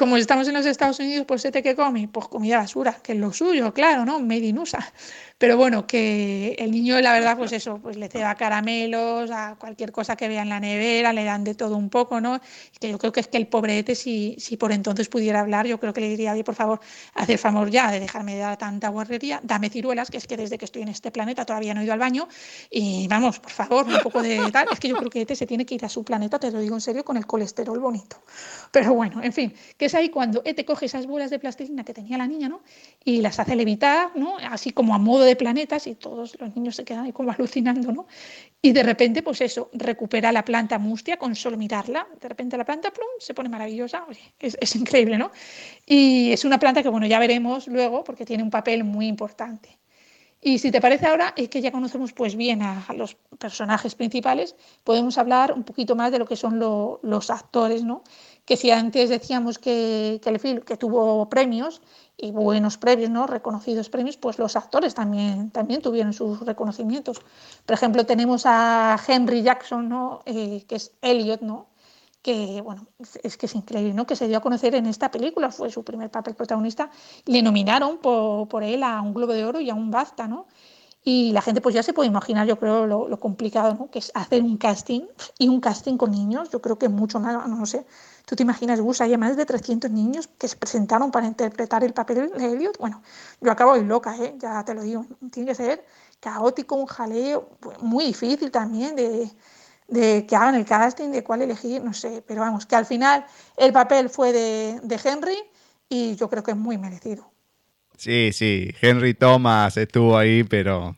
como estamos en los Estados Unidos, pues ¿este que come? Pues comida basura, que es lo suyo, claro, ¿no? Made in USA. Pero bueno, que el niño, la verdad, pues eso, pues le ceba caramelos, a cualquier cosa que vea en la nevera, le dan de todo un poco, ¿no? Que yo creo que es que el pobrete, si, si por entonces pudiera hablar, yo creo que le diría, oye, por favor, hacer favor ya de dejarme de dar tanta guarrería, dame ciruelas, que es que desde que estoy en este planeta todavía no he ido al baño, y vamos, por favor, un poco de tal. Es que yo creo que Ete se tiene que ir a su planeta, te lo digo en serio, con el colesterol bonito. Pero bueno, en fin, que es ahí cuando Ete coge esas bolas de plastilina que tenía la niña, ¿no? Y las hace levitar, ¿no? Así como a modo de de planetas y todos los niños se quedan ahí como alucinando, ¿no? Y de repente, pues eso, recupera la planta mustia con solo mirarla. De repente la planta, plum, se pone maravillosa. es, es, increíble, ¿no? Y es una planta que, bueno, ya veremos luego porque tiene un papel muy importante. Y si te parece ahora, es que ya conocemos pues bien a, los personajes principales, podemos hablar un poquito más de lo que son los actores, ¿no? Que si antes decíamos que, el film que tuvo premios, y buenos premios, ¿no? reconocidos premios, pues los actores también, también tuvieron sus reconocimientos. Por ejemplo, tenemos a Henry Jackson, ¿no? Eh, que es Elliot, ¿no? Que bueno, es que es increíble, ¿no? que se dio a conocer en esta película, fue su primer papel protagonista, le nominaron por, por él a un Globo de Oro y a un BAFTA, ¿no? Y la gente pues ya se puede imaginar, yo creo, lo, lo complicado ¿no? que es hacer un casting y un casting con niños, yo creo que es mucho más, no sé, ¿Tú te imaginas, Gus, hay más de 300 niños que se presentaron para interpretar el papel de Elliot? Bueno, yo acabo de loca, ¿eh? ya te lo digo. Tiene que ser caótico, un jaleo, muy difícil también de, de que hagan el casting, de cuál elegir, no sé. Pero vamos, que al final el papel fue de, de Henry y yo creo que es muy merecido. Sí, sí, Henry Thomas estuvo ahí, pero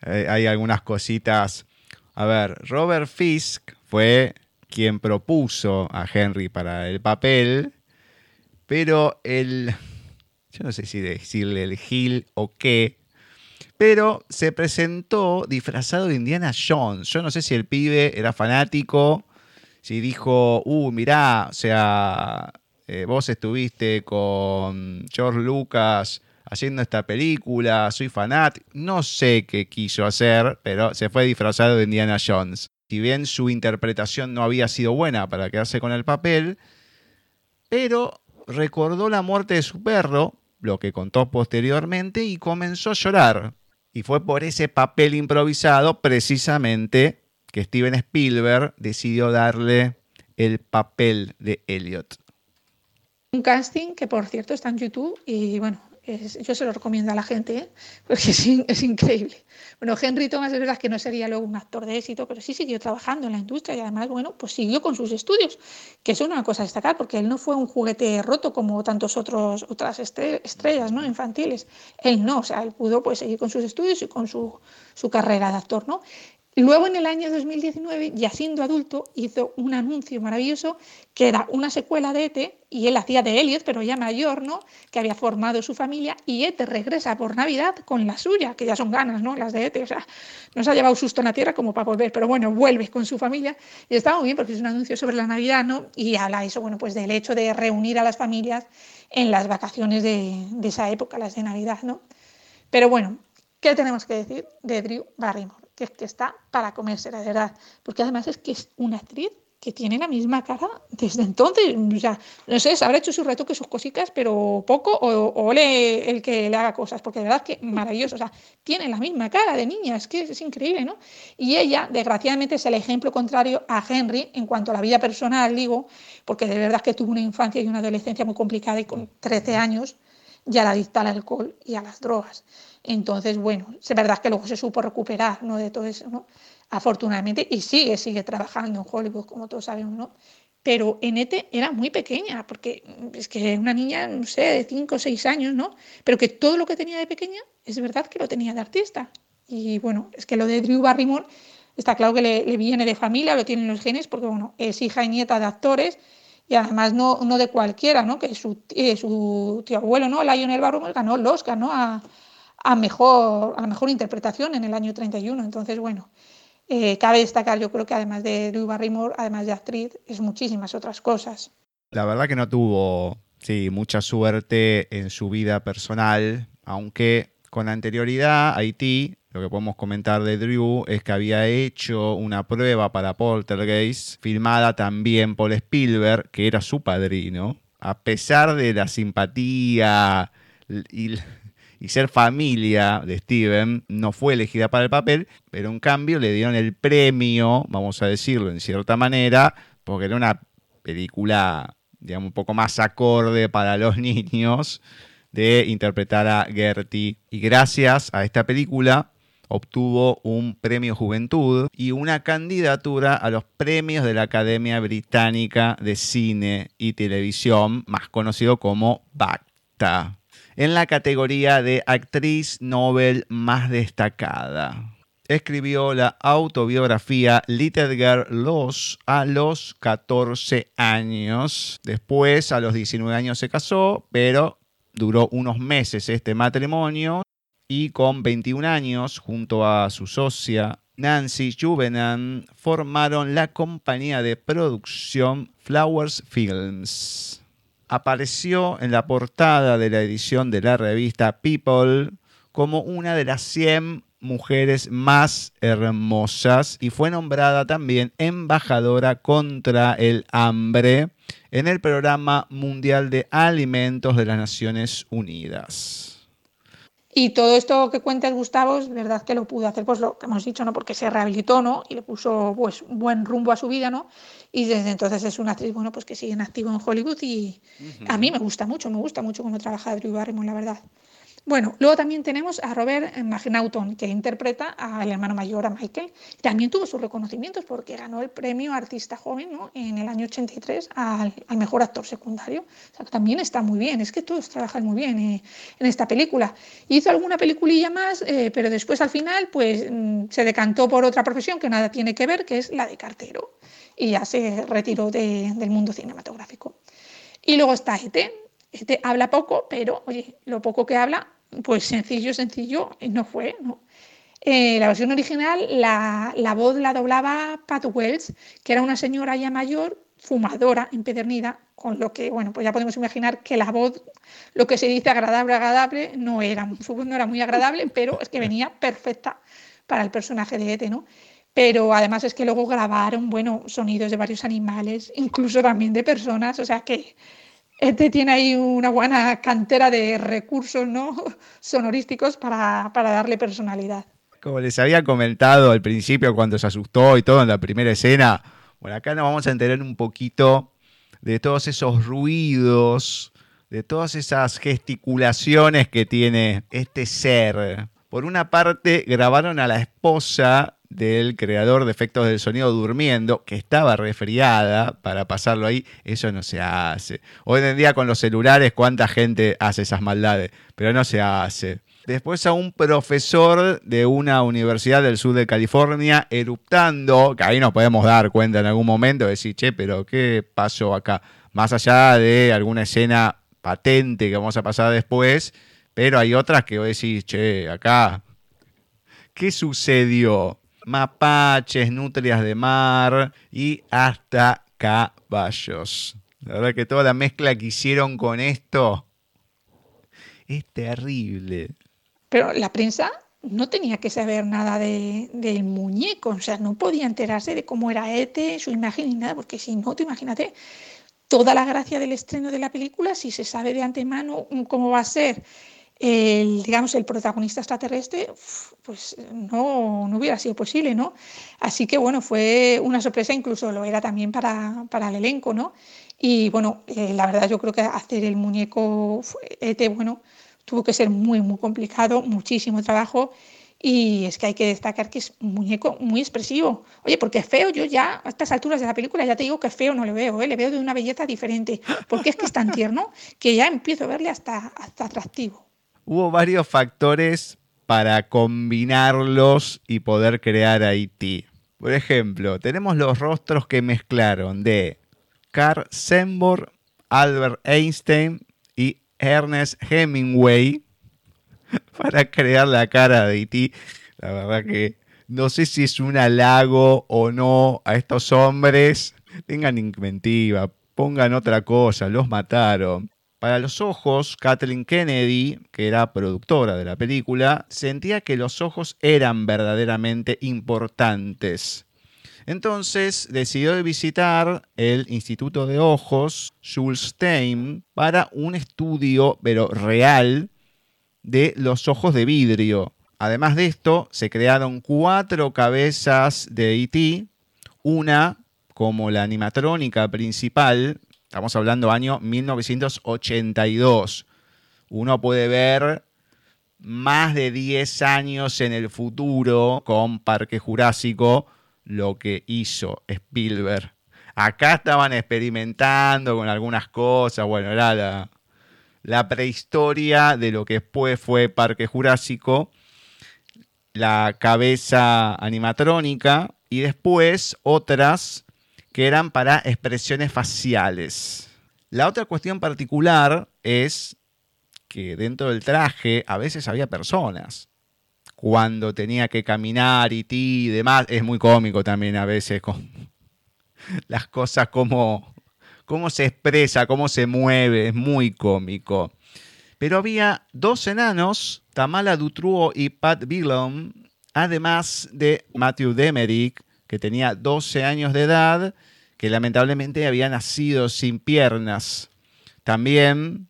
hay algunas cositas. A ver, Robert Fisk fue quien propuso a Henry para el papel, pero el, yo no sé si decirle el Gil o qué, pero se presentó disfrazado de Indiana Jones. Yo no sé si el pibe era fanático, si dijo, uh, mirá, o sea, eh, vos estuviste con George Lucas haciendo esta película, soy fanático, no sé qué quiso hacer, pero se fue disfrazado de Indiana Jones si bien su interpretación no había sido buena para quedarse con el papel, pero recordó la muerte de su perro, lo que contó posteriormente, y comenzó a llorar. Y fue por ese papel improvisado precisamente que Steven Spielberg decidió darle el papel de Elliot. Un casting que por cierto está en YouTube y bueno, yo se lo recomiendo a la gente, ¿eh? porque es, increíble. Bueno, Henry Thomas es verdad que no sería luego un actor de éxito, pero sí siguió trabajando en la industria y además, bueno, pues siguió con sus estudios, que es una cosa destacar, porque él no fue un juguete roto como tantos otros otras estrellas ¿no? infantiles. Él no, o sea, él pudo pues, seguir con sus estudios y con su, su carrera de actor, ¿no? Luego en el año 2019, ya siendo adulto, hizo un anuncio maravilloso que era una secuela de Ete y él hacía de Elliot, pero ya mayor, ¿no? Que había formado su familia y Ete regresa por Navidad con la suya, que ya son ganas, ¿no? Las de Ete, o sea, nos ha llevado susto en la tierra como para volver, pero bueno, vuelve con su familia y está muy bien porque es un anuncio sobre la Navidad, ¿no? Y habla eso, bueno, pues del hecho de reunir a las familias en las vacaciones de, de esa época, las de Navidad, ¿no? Pero bueno, ¿qué tenemos que decir de Drew Barrymore? Que es está para comerse, la verdad. Porque además es que es una actriz que tiene la misma cara desde entonces. O no sé, se habrá hecho sus retoques, sus cositas, pero poco, o, o le, el que le haga cosas, porque de verdad que maravilloso. O sea, tiene la misma cara de niña, es que es increíble, ¿no? Y ella, desgraciadamente, es el ejemplo contrario a Henry en cuanto a la vida personal, digo, porque de verdad que tuvo una infancia y una adolescencia muy complicada y con 13 años ya la dicta al alcohol y a las drogas. Entonces, bueno, es verdad que luego se supo recuperar ¿no? de todo eso, ¿no? afortunadamente, y sigue, sigue trabajando en Hollywood, como todos sabemos, ¿no? Pero en ETE era muy pequeña, porque es que una niña, no sé, de 5 o 6 años, ¿no? Pero que todo lo que tenía de pequeña, es verdad que lo tenía de artista. Y bueno, es que lo de Drew Barrymore está claro que le, viene de familia, lo tienen los genes, porque bueno, es hija y nieta de actores, y además no, no de cualquiera, ¿no? Que su, eh, su tío abuelo, ¿no? Lionel Barrymore ganó el Oscar, ¿no? A, a, mejor, a mejor interpretación en el año 31. Entonces, bueno, eh, cabe destacar, yo creo que además de Drew Barrymore, además de actriz, es muchísimas otras cosas. La verdad que no tuvo, sí, mucha suerte en su vida personal, aunque con anterioridad Haití lo que podemos comentar de Drew es que había hecho una prueba para Poltergeist, filmada también por Spielberg, que era su padrino. A pesar de la simpatía y, y ser familia de Steven, no fue elegida para el papel, pero en cambio le dieron el premio, vamos a decirlo en cierta manera, porque era una película, digamos, un poco más acorde para los niños de interpretar a Gertie. Y gracias a esta película obtuvo un premio Juventud y una candidatura a los premios de la Academia Británica de Cine y Televisión, más conocido como BACTA, en la categoría de actriz Nobel más destacada. Escribió la autobiografía Little Girl Lost a los 14 años. Después, a los 19 años, se casó, pero duró unos meses este matrimonio y con 21 años, junto a su socia Nancy Juvenan, formaron la compañía de producción Flowers Films. Apareció en la portada de la edición de la revista People como una de las 100 mujeres más hermosas y fue nombrada también embajadora contra el hambre en el Programa Mundial de Alimentos de las Naciones Unidas. Y todo esto que cuenta Gustavo, es verdad que lo pudo hacer, pues lo que hemos dicho, ¿no? Porque se rehabilitó, ¿no? Y le puso pues buen rumbo a su vida, ¿no? Y desde entonces es una actriz, bueno, pues que sigue en activo en Hollywood y a mí me gusta mucho, me gusta mucho cómo trabaja Drew Barrymore, la verdad. Bueno, luego también tenemos a Robert McNaughton, que interpreta al hermano mayor, a Michael. También tuvo sus reconocimientos porque ganó el premio Artista Joven ¿no? en el año 83 al, mejor actor secundario. O sea, también está muy bien, es que todos trabajan muy bien eh, en esta película. Hizo alguna peliculilla más, eh, pero después al final pues, mm, se decantó por otra profesión que nada tiene que ver, que es la de cartero. Y ya se retiró del mundo cinematográfico. Y luego está Ete. Ete habla poco, pero oye, lo poco que habla pues sencillo, sencillo, no fue, ¿no? Eh, la versión original, la, la, voz la doblaba Pat Wells, que era una señora ya mayor, fumadora, empedernida, con lo que, bueno, pues ya podemos imaginar que la voz, lo que se dice agradable, agradable, no era, no era muy agradable, pero es que venía perfecta para el personaje de Ete, ¿no? Pero además es que luego grabaron, bueno, sonidos de varios animales, incluso también de personas, o sea que este tiene ahí una buena cantera de recursos ¿no? sonorísticos para, darle personalidad. Como les había comentado al principio cuando se asustó y todo en la primera escena, bueno, acá nos vamos a enterar un poquito de todos esos ruidos, de todas esas gesticulaciones que tiene este ser. Por una parte, grabaron a la esposa del creador de efectos del sonido durmiendo, que estaba resfriada para pasarlo ahí, eso no se hace. Hoy en día con los celulares, ¿cuánta gente hace esas maldades? Pero no se hace. Después a un profesor de una universidad del sur de California eruptando, que ahí nos podemos dar cuenta en algún momento, decir, che, pero ¿qué pasó acá? Más allá de alguna escena patente que vamos a pasar después, pero hay otras que vos decís, che, acá, ¿qué sucedió? Mapaches, nutrias de mar y hasta caballos. La verdad que toda la mezcla que hicieron con esto es terrible. Pero la prensa no tenía que saber nada del muñeco, o sea, no podía enterarse de cómo era Ete, su imagen ni nada, porque si no, te imagínate toda la gracia del estreno de la película, si se sabe de antemano cómo va a ser el, digamos, el protagonista extraterrestre, pues no, no, hubiera sido posible, ¿no? Así que bueno, fue una sorpresa, incluso lo era también para, para el elenco, ¿no? Y bueno, eh, la verdad yo creo que hacer el muñeco ET, bueno, tuvo que ser muy, muy complicado, muchísimo trabajo. Y es que hay que destacar que es un muñeco muy expresivo. Oye, porque feo, yo ya a estas alturas de la película ya te digo que feo no le veo, ¿eh? le veo de una belleza diferente, porque es que es tan tierno que ya empiezo a verle hasta, hasta atractivo hubo varios factores para combinarlos y poder crear Haití. Por ejemplo, tenemos los rostros que mezclaron de Carl Sembor, Albert Einstein y Ernest Hemingway para crear la cara de Haití. La verdad que no sé si es un halago o no a estos hombres. Tengan inventiva, pongan otra cosa, los mataron. Para los ojos, Kathleen Kennedy, que era productora de la película, sentía que los ojos eran verdaderamente importantes. Entonces decidió visitar el Instituto de Ojos, Jules para un estudio, pero real, de los ojos de vidrio. Además de esto, se crearon cuatro cabezas de E.T., una como la animatrónica principal, estamos hablando año 1982. Uno puede ver más de 10 años en el futuro con Parque Jurásico lo que hizo Spielberg. Acá estaban experimentando con algunas cosas, bueno, era la, la prehistoria de lo que después fue Parque Jurásico, la cabeza animatrónica y después otras que eran para expresiones faciales. La otra cuestión particular es que dentro del traje a veces había personas. Cuando tenía que caminar y ti y demás, es muy cómico también a veces con las cosas como cómo se expresa, cómo se mueve, es muy cómico. Pero había dos enanos, Tamala Dutruo y Pat Billon, además de Matthew Demerick, que tenía 12 años de edad, que lamentablemente había nacido sin piernas. También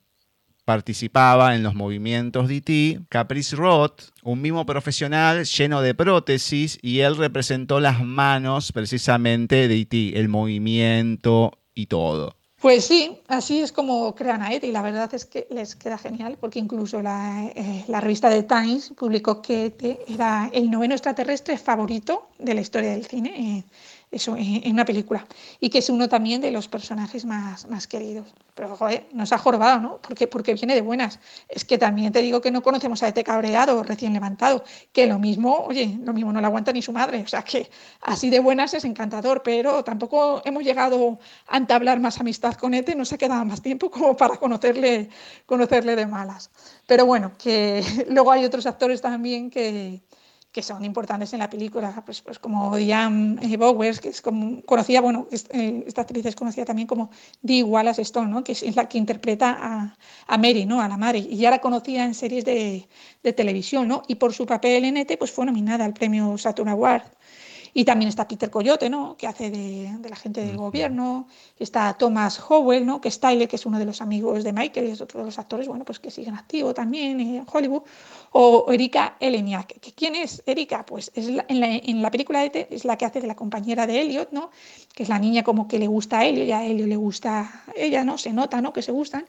participaba en los movimientos de E.T. Caprice Roth, un mimo profesional lleno de prótesis, y él representó las manos precisamente de E.T., el movimiento y todo. Pues sí, así es como crean a E.T. y la verdad es que les queda genial porque incluso la, eh, la revista The Times publicó que era el noveno extraterrestre favorito de la historia del cine. Eh, eso en, una película. Y que es uno también de los personajes más, más queridos. Pero, joder, nos ha jorobado, ¿no? Porque, porque viene de buenas. Es que también te digo que no conocemos a este cabreado recién levantado, que lo mismo, oye, lo mismo no lo aguanta ni su madre. O sea, que así de buenas es encantador, pero tampoco hemos llegado a entablar más amistad con Ete, no se ha quedado más tiempo como para conocerle, conocerle de malas. Pero bueno, que luego hay otros actores también que, que son importantes en la película, pues, pues como Diane Bowers, que es como, conocida, bueno, eh, esta actriz es conocida también como Dee Wallace Stone, ¿no? que es la que interpreta a, a, Mary, ¿no? a la madre, y ya la conocía en series de, de televisión, ¿no? y por su papel en ET pues fue nominada al premio Saturn Award. Y también está Peter Coyote, ¿no? que hace de, de la gente del gobierno. Está Thomas Howell, ¿no? que es Tyler, que es uno de los amigos de Michael y es otro de los actores bueno, pues que siguen activos también en Hollywood. O Erika Eleniak. ¿Quién es Erika? Pues es la, en, la, película de es la que hace de la compañera de Elliot, ¿no? que es la niña como que le gusta a Elliot y a Elliot le gusta a ella, ¿no? se nota ¿no? que se gustan.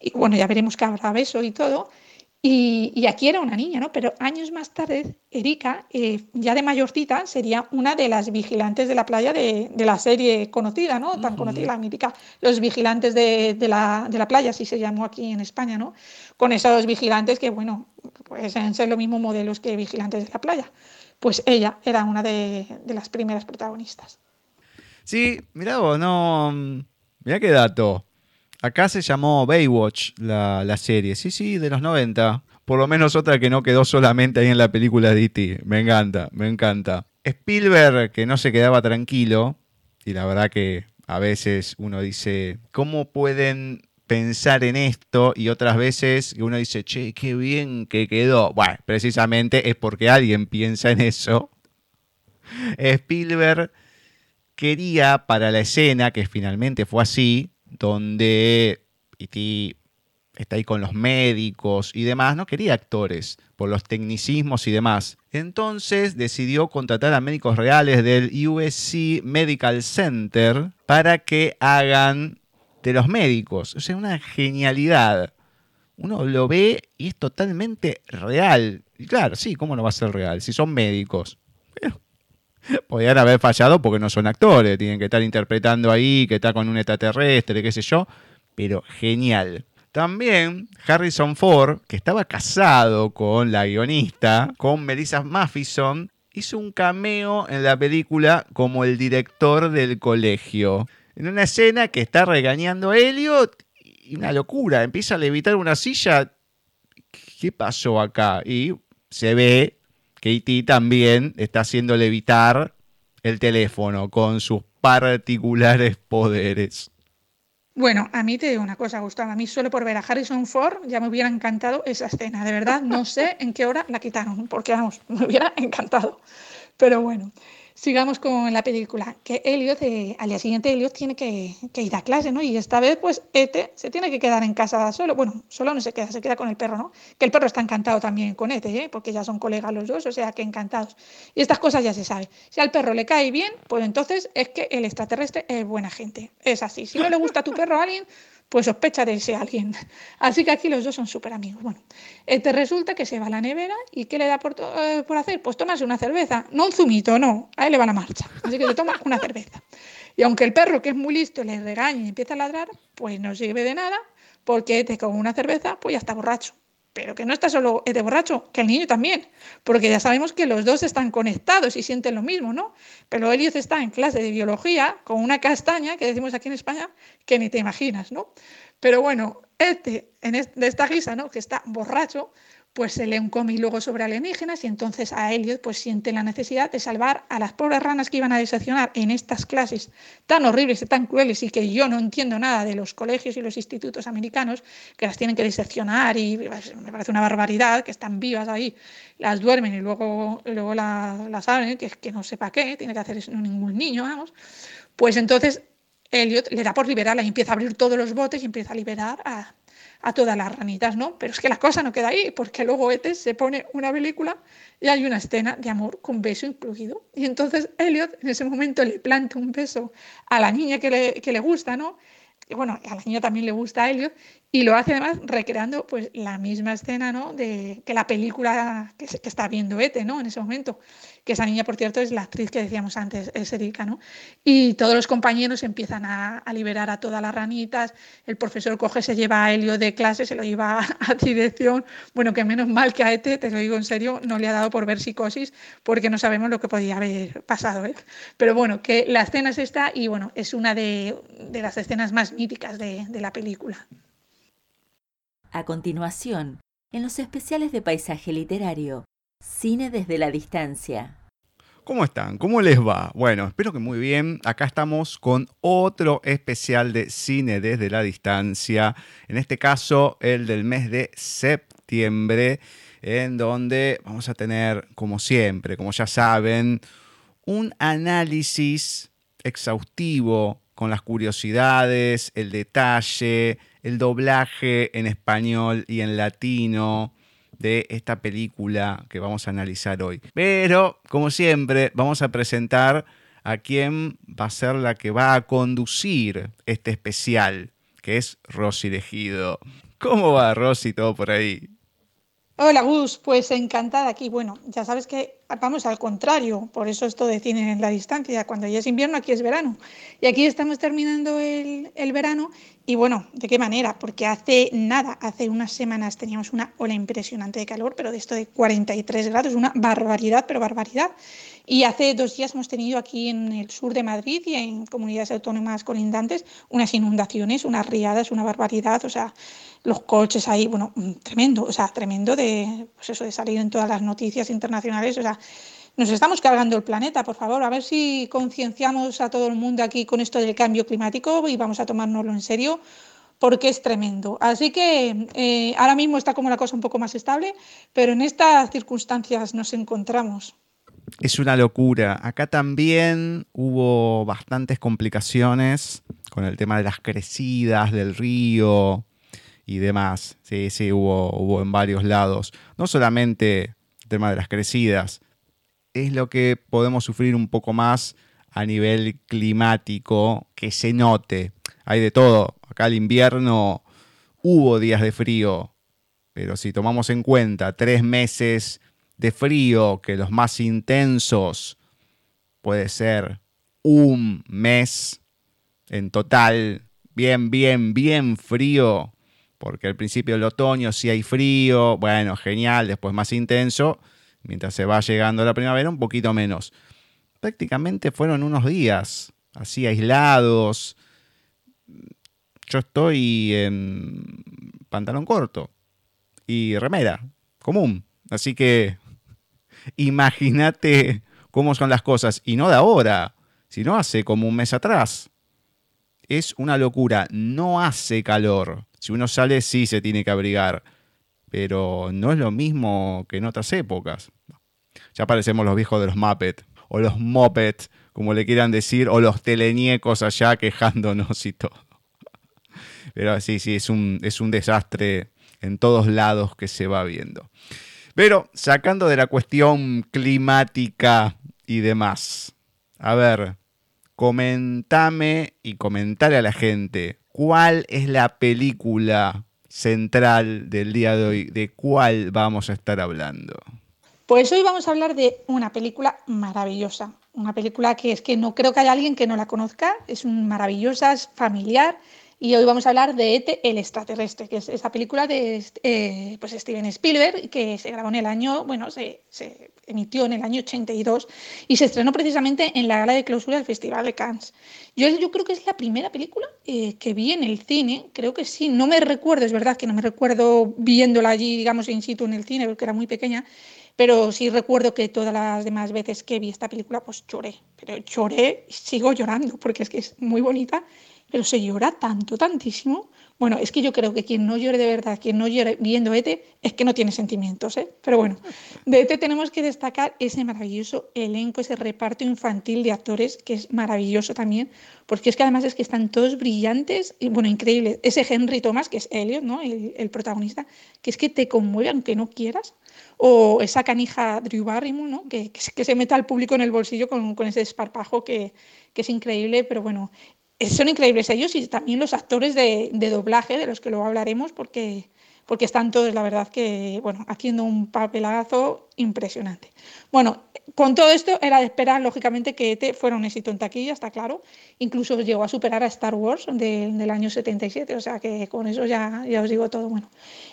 Y bueno, ya veremos que habrá beso y todo. Y, y, aquí era una niña, ¿no? Pero años más tarde, Erika, eh, ya de mayorcita, sería una de las vigilantes de la playa de, de la serie conocida, ¿no? Tan uh -huh. conocida, la mítica, Los Vigilantes de, de, la, de la Playa, así se llamó aquí en España, ¿no? Con esos vigilantes que, bueno, pues ser los mismos modelos que Vigilantes de la Playa. Pues ella era una de, de las primeras protagonistas. Sí, mira vos, no. Mira qué dato. Acá se llamó Baywatch la, la, serie, sí, sí, de los 90. Por lo menos otra que no quedó solamente ahí en la película de E.T. Me encanta, me encanta. Spielberg, que no se quedaba tranquilo, y la verdad que a veces uno dice, ¿cómo pueden pensar en esto? Y otras veces uno dice, che, qué bien que quedó. Bueno, precisamente es porque alguien piensa en eso. Spielberg quería para la escena, que finalmente fue así, donde E.T. está ahí con los médicos y demás, no quería actores por los tecnicismos y demás. Entonces decidió contratar a médicos reales del USC Medical Center para que hagan de los médicos. O sea, una genialidad. Uno lo ve y es totalmente real. Y claro, sí, ¿cómo no va a ser real? Si son médicos. Pero podrían haber fallado porque no son actores, tienen que estar interpretando ahí, que está con un extraterrestre, qué sé yo, pero genial. También Harrison Ford, que estaba casado con la guionista, con Melissa Mathison, hizo un cameo en la película como el director del colegio. En una escena que está regañando a Elliot y una locura, empieza a levitar una silla. ¿Qué pasó acá? Y se ve Katie también está haciendo levitar el teléfono con sus particulares poderes. Bueno, a mí te digo una cosa, Gustavo. A mí solo por ver a Harrison Ford ya me hubiera encantado esa escena. De verdad, no sé en qué hora la quitaron, porque vamos, me hubiera encantado. Pero bueno, sigamos con la película. Que Elliot, eh, al día siguiente, Elliot tiene que, ir a clase, ¿no? Y esta vez, pues, Ete se tiene que quedar en casa solo. Bueno, solo no se queda, se queda con el perro, ¿no? Que el perro está encantado también con Ete, ¿eh? Porque ya son colegas los dos, o sea que encantados. Y estas cosas ya se sabe. Si al perro le cae bien, pues entonces es que el extraterrestre es buena gente. Es así. Si no le gusta a tu perro a alguien, pues sospecha de ese alguien. Así que aquí los dos son súper amigos. Bueno, este resulta que se va a la nevera y ¿qué le da por, eh, por, hacer? Pues tomarse una cerveza. No un zumito, no. A él le va la marcha. Así que se toma una cerveza. Y aunque el perro, que es muy listo, le regaña y empieza a ladrar, pues no sirve de nada porque te con una cerveza, pues ya está borracho pero que no está solo de borracho, que el niño también, porque ya sabemos que los dos están conectados y sienten lo mismo, ¿no? Pero Elliot está en clase de biología con una castaña, que decimos aquí en España, que ni te imaginas, ¿no? Pero bueno, este, en de esta risa, ¿no? Que está borracho, pues se lee un cómic luego sobre alienígenas y entonces a Elliot pues siente la necesidad de salvar a las pobres ranas que iban a diseccionar en estas clases tan horribles y tan crueles y que yo no entiendo nada de los colegios y los institutos americanos que las tienen que diseccionar y me parece una barbaridad que están vivas ahí, las duermen y luego, luego las abren, que, que no sepa qué, tiene que hacer eso ningún niño, vamos, pues entonces Elliot le da por liberarla y empieza a abrir todos los botes y empieza a liberar a, a todas las ranitas, ¿no? Pero es que la cosa no queda ahí, porque luego Ete se pone una película y hay una escena de amor con beso incluido. Y entonces Elliot en ese momento le planta un beso a la niña que le, que le gusta, ¿no? Y bueno, a la niña también le gusta a Elliot y lo hace además recreando pues la misma escena, ¿no? De que la película que, está viendo Ete, ¿no? En ese momento que esa niña, por cierto, es la actriz que decíamos antes, es Erika, ¿no? Y todos los compañeros empiezan a, liberar a todas las ranitas, el profesor coge, se lleva a Helio de clase, se lo lleva a, dirección, bueno, que menos mal que a Ete, te lo digo en serio, no le ha dado por ver psicosis, porque no sabemos lo que podía haber pasado, ¿eh? Pero bueno, que la escena es esta y bueno, es una de, las escenas más míticas de la película. A continuación, en los especiales de paisaje literario, Cine desde la distancia. ¿Cómo están? ¿Cómo les va? Bueno, espero que muy bien. Acá estamos con otro especial de cine desde la distancia. En este caso, el del mes de septiembre, en donde vamos a tener, como siempre, como ya saben, un análisis exhaustivo con las curiosidades, el detalle, el doblaje en español y en latino de esta película que vamos a analizar hoy. Pero, como siempre, vamos a presentar a quien va a ser la que va a conducir este especial, que es Rosy Legido. ¿Cómo va Rosy todo por ahí? Hola Gus, pues encantada aquí. Bueno, ya sabes que vamos al contrario, por eso esto de cine en la distancia, cuando ya es invierno aquí es verano. Y aquí estamos terminando el, el verano y bueno, ¿de qué manera? Porque hace nada, hace unas semanas teníamos una ola impresionante de calor, pero de esto de 43 grados, una barbaridad, pero barbaridad. Y hace dos días hemos tenido aquí en el sur de Madrid y en comunidades autónomas colindantes unas inundaciones, unas riadas, una barbaridad, o sea, los coches ahí, bueno, tremendo, o sea, tremendo de, pues eso, de salir en todas las noticias internacionales, o sea, nos estamos cargando el planeta, por favor, a ver si concienciamos a todo el mundo aquí con esto del cambio climático y vamos a tomárnoslo en serio porque es tremendo. Así que eh, ahora mismo está como la cosa un poco más estable, pero en estas circunstancias nos encontramos. Es una locura. Acá también hubo bastantes complicaciones con el tema de las crecidas del río, y demás. Sí, sí, hubo, hubo en varios lados. No solamente el tema de las crecidas, es lo que podemos sufrir un poco más a nivel climático, que se note. Hay de todo. Acá el invierno hubo días de frío, pero si tomamos en cuenta tres meses de frío, que los más intensos puede ser un mes en total, bien, bien, bien frío, porque al principio del otoño sí hay frío, bueno, genial, después más intenso, mientras se va llegando la primavera un poquito menos. Prácticamente fueron unos días así aislados. Yo estoy en pantalón corto y remera común, así que imagínate cómo son las cosas y no de ahora, sino hace como un mes atrás. es una locura. No hace calor. Si uno sale, sí se tiene que abrigar. Pero no es lo mismo que en otras épocas. Ya parecemos los viejos de los Muppets. O los Muppets, como le quieran decir. O los teleñecos allá quejándonos y todo. Pero sí, sí, es un, es un desastre en todos lados que se va viendo. Pero sacando de la cuestión climática y demás. A ver, comentame y comentale a la gente cuál es la película central del día de hoy, de cuál vamos a estar hablando. Pues hoy vamos a hablar de una película maravillosa, una película que es que no creo que haya alguien que no la conozca, es maravillosa, es familiar. Y hoy vamos a hablar de ET, el extraterrestre, que es esa película de eh, pues Steven Spielberg, que se grabó en el año, bueno, se, emitió en el año 82 y se estrenó precisamente en la gala de clausura del Festival de Cannes. Yo, yo creo que es la primera película eh, que vi en el cine, creo que sí, no me recuerdo, es verdad que no me recuerdo viéndola allí, digamos, in situ en el cine, porque era muy pequeña, pero sí recuerdo que todas las demás veces que vi esta película, pues lloré, pero lloré y sigo llorando, porque es que es muy bonita pero se llora tanto, tantísimo. Bueno, es que yo creo que quien no llore de verdad, quien no llore viendo ETE, es que no tiene sentimientos, ¿eh? Pero bueno, de ETE tenemos que destacar ese maravilloso elenco, ese reparto infantil de actores, que es maravilloso también, porque es que además es que están todos brillantes y, bueno, increíbles. Ese Henry Thomas, que es Elliot, ¿no? El, protagonista, que es que te conmueve aunque no quieras. O esa canija Drew Barrymore, ¿no? Que, que, se meta al público en el bolsillo con, con ese desparpajo que, que es increíble, pero bueno, son increíbles ellos y también los actores de, doblaje, de los que luego hablaremos, porque, porque están todos, la verdad, que bueno, haciendo un papelazo impresionante. Bueno, con todo esto era de esperar, lógicamente, que ET fuera un éxito en taquilla, está claro. Incluso llegó a superar a Star Wars del año 77, o sea que con eso ya, ya os digo todo. Bueno,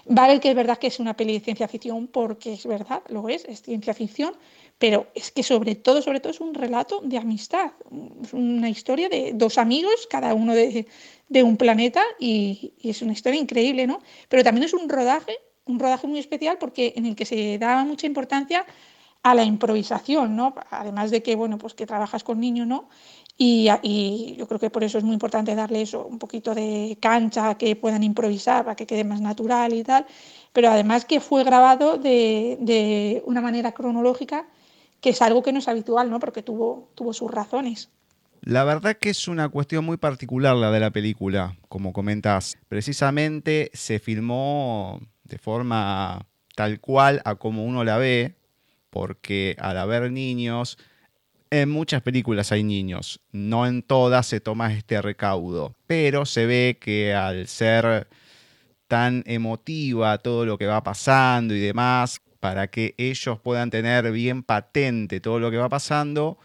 vale que es verdad que es una peli de ciencia ficción, porque es verdad, lo es, es ciencia ficción, pero es que sobre todo, sobre todo es un relato de amistad, es una historia de dos amigos, cada uno de, un planeta y, es una historia increíble, ¿no? Pero también es un rodaje, un rodaje muy especial porque en el que se da mucha importancia a la improvisación, ¿no? Además de que, bueno, pues que trabajas con niños, ¿no? Y, y, yo creo que por eso es muy importante darle eso, un poquito de cancha, que puedan improvisar para que quede más natural y tal, pero además que fue grabado de, de una manera cronológica que es algo que no es habitual, ¿no? Porque tuvo, tuvo sus razones. La verdad que es una cuestión muy particular la de la película, como comentas. Precisamente se filmó de forma tal cual a como uno la ve, porque al haber niños, en muchas películas hay niños, no en todas se toma este recaudo, pero se ve que al ser tan emotiva todo lo que va pasando y demás, para que ellos puedan tener bien patente todo lo que va pasando,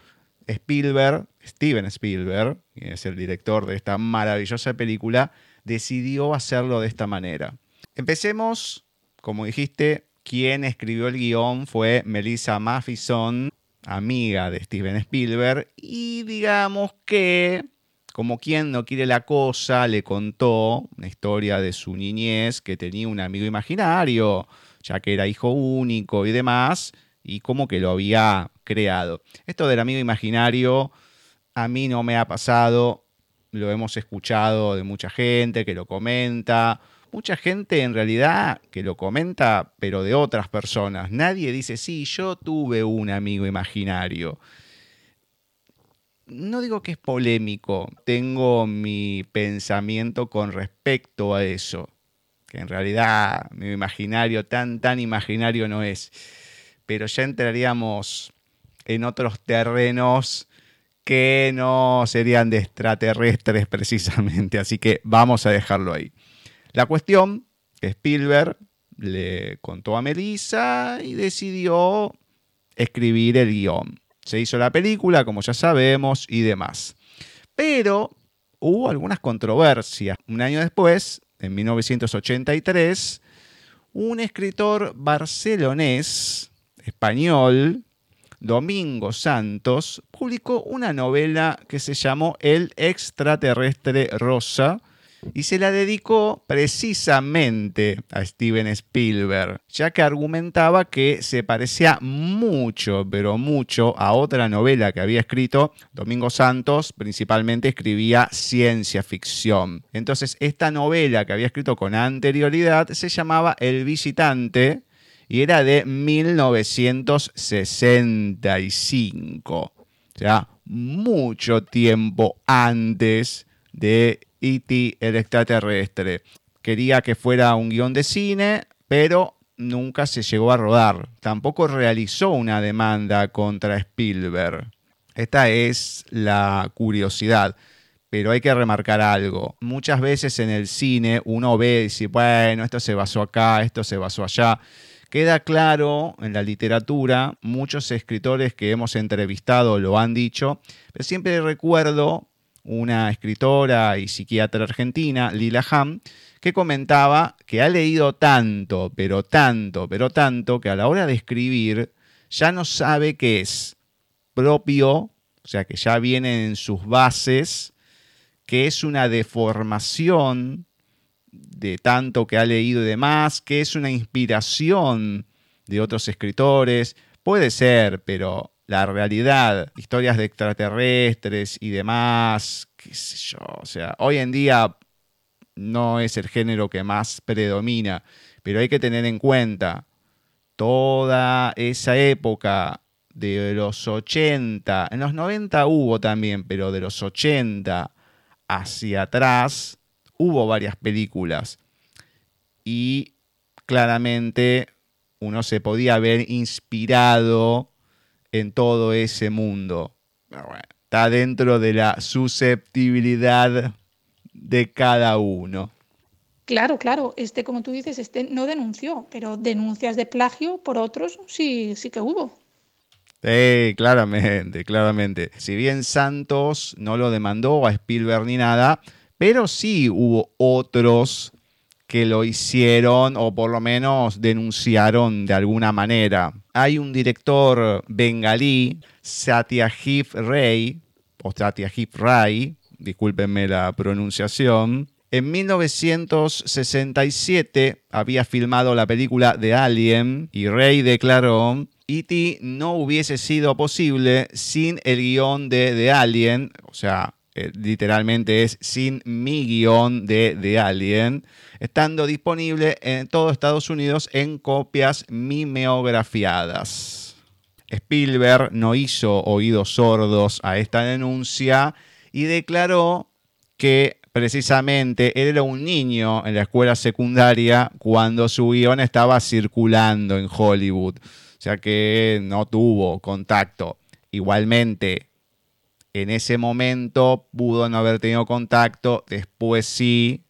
Spielberg, Steven Spielberg, que es el director de esta maravillosa película, decidió hacerlo de esta manera. Empecemos, como dijiste, quien escribió el guion fue Melissa Maffison, amiga de Steven Spielberg, y digamos que, como quien no quiere la cosa, le contó una historia de su niñez, que tenía un amigo imaginario, ya que era hijo único y demás, y como que lo había creado. Esto del amigo imaginario a mí no me ha pasado, lo hemos escuchado de mucha gente que lo comenta, mucha gente en realidad que lo comenta, pero de otras personas. Nadie dice, sí, yo tuve un amigo imaginario. No digo que es polémico, tengo mi pensamiento con respecto a eso en realidad mi imaginario tan, tan imaginario no es. Pero ya entraríamos en otros terrenos que no serían de extraterrestres precisamente, así que vamos a dejarlo ahí. La cuestión, Spielberg le contó a Melissa y decidió escribir el guion. Se hizo la película, como ya sabemos, y demás. Pero hubo algunas controversias. Un año después, en 1983, un escritor barcelonés, español, Domingo Santos, publicó una novela que se llamó El extraterrestre rosa y se la dedicó precisamente a Steven Spielberg, ya que argumentaba que se parecía mucho, pero mucho a otra novela que había escrito Domingo Santos, principalmente escribía ciencia ficción. Entonces, esta novela que había escrito con anterioridad se llamaba El visitante y era de 1965. O sea, mucho tiempo antes de E.T. el extraterrestre. Quería que fuera un guion de cine, pero nunca se llegó a rodar. Tampoco realizó una demanda contra Spielberg. Esta es la curiosidad. Pero hay que remarcar algo. Muchas veces en el cine uno ve y dice, bueno, esto se basó acá, esto se basó allá. Queda claro en la literatura, muchos escritores que hemos entrevistado lo han dicho, pero siempre recuerdo una escritora y psiquiatra argentina, Lila Ham, que comentaba que ha leído tanto, pero tanto, pero tanto, que a la hora de escribir ya no sabe qué es propio, o sea, que ya viene en sus bases, que es una deformación de tanto que ha leído y demás, que es una inspiración de otros escritores. Puede ser, pero la realidad, historias de extraterrestres y demás, qué sé yo, o sea, hoy en día no es el género que más predomina, pero hay que tener en cuenta toda esa época de los 80, en los 90 hubo también, pero de los 80 hacia atrás, hubo varias películas y claramente uno se podía haber inspirado en todo ese mundo. está dentro de la susceptibilidad de cada uno. Claro, claro, este, como tú dices, este no denunció, pero denuncias de plagio por otros sí, sí que hubo. Sí, claramente, claramente. Si bien Santos no lo demandó a Spielberg ni nada, pero sí hubo otros que lo hicieron o por lo menos denunciaron de alguna manera. Hay un director bengalí, Satyajit Ray, o Satyajit Ray, discúlpenme la pronunciación, en 1967 había filmado la película de Alien y Ray declaró E.T. no hubiese sido posible sin el guion de The Alien, o sea, eh, literalmente es sin mi guion de The Alien, estando disponible en todo Estados Unidos en copias mimeografiadas. Spielberg no hizo oídos sordos a esta denuncia y declaró que precisamente él era un niño en la escuela secundaria cuando su guion estaba circulando en Hollywood, o sea que no tuvo contacto. Igualmente, en ese momento pudo no haber tenido contacto, después sí.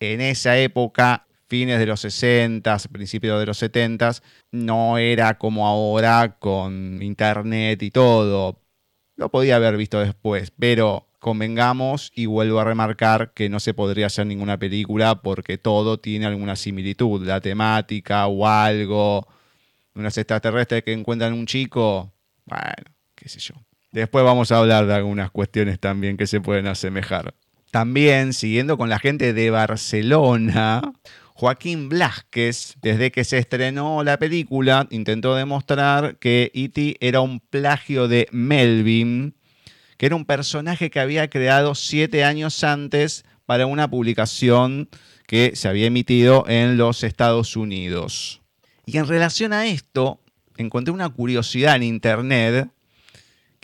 En esa época, fines de los 60, principios de los 70, no era como ahora con internet y todo. Lo podía haber visto después, pero convengamos y vuelvo a remarcar que no se podría hacer ninguna película porque todo tiene alguna similitud, la temática o algo, unos extraterrestres que encuentran un chico, bueno, qué sé yo. Después vamos a hablar de algunas cuestiones también que se pueden asemejar. También, siguiendo con la gente de Barcelona, Joaquín Blasquez, desde que se estrenó la película, intentó demostrar que E.T. era un plagio de Melvin, que era un personaje que había creado siete años antes para una publicación que se había emitido en los Estados Unidos. Y en relación a esto, encontré una curiosidad en internet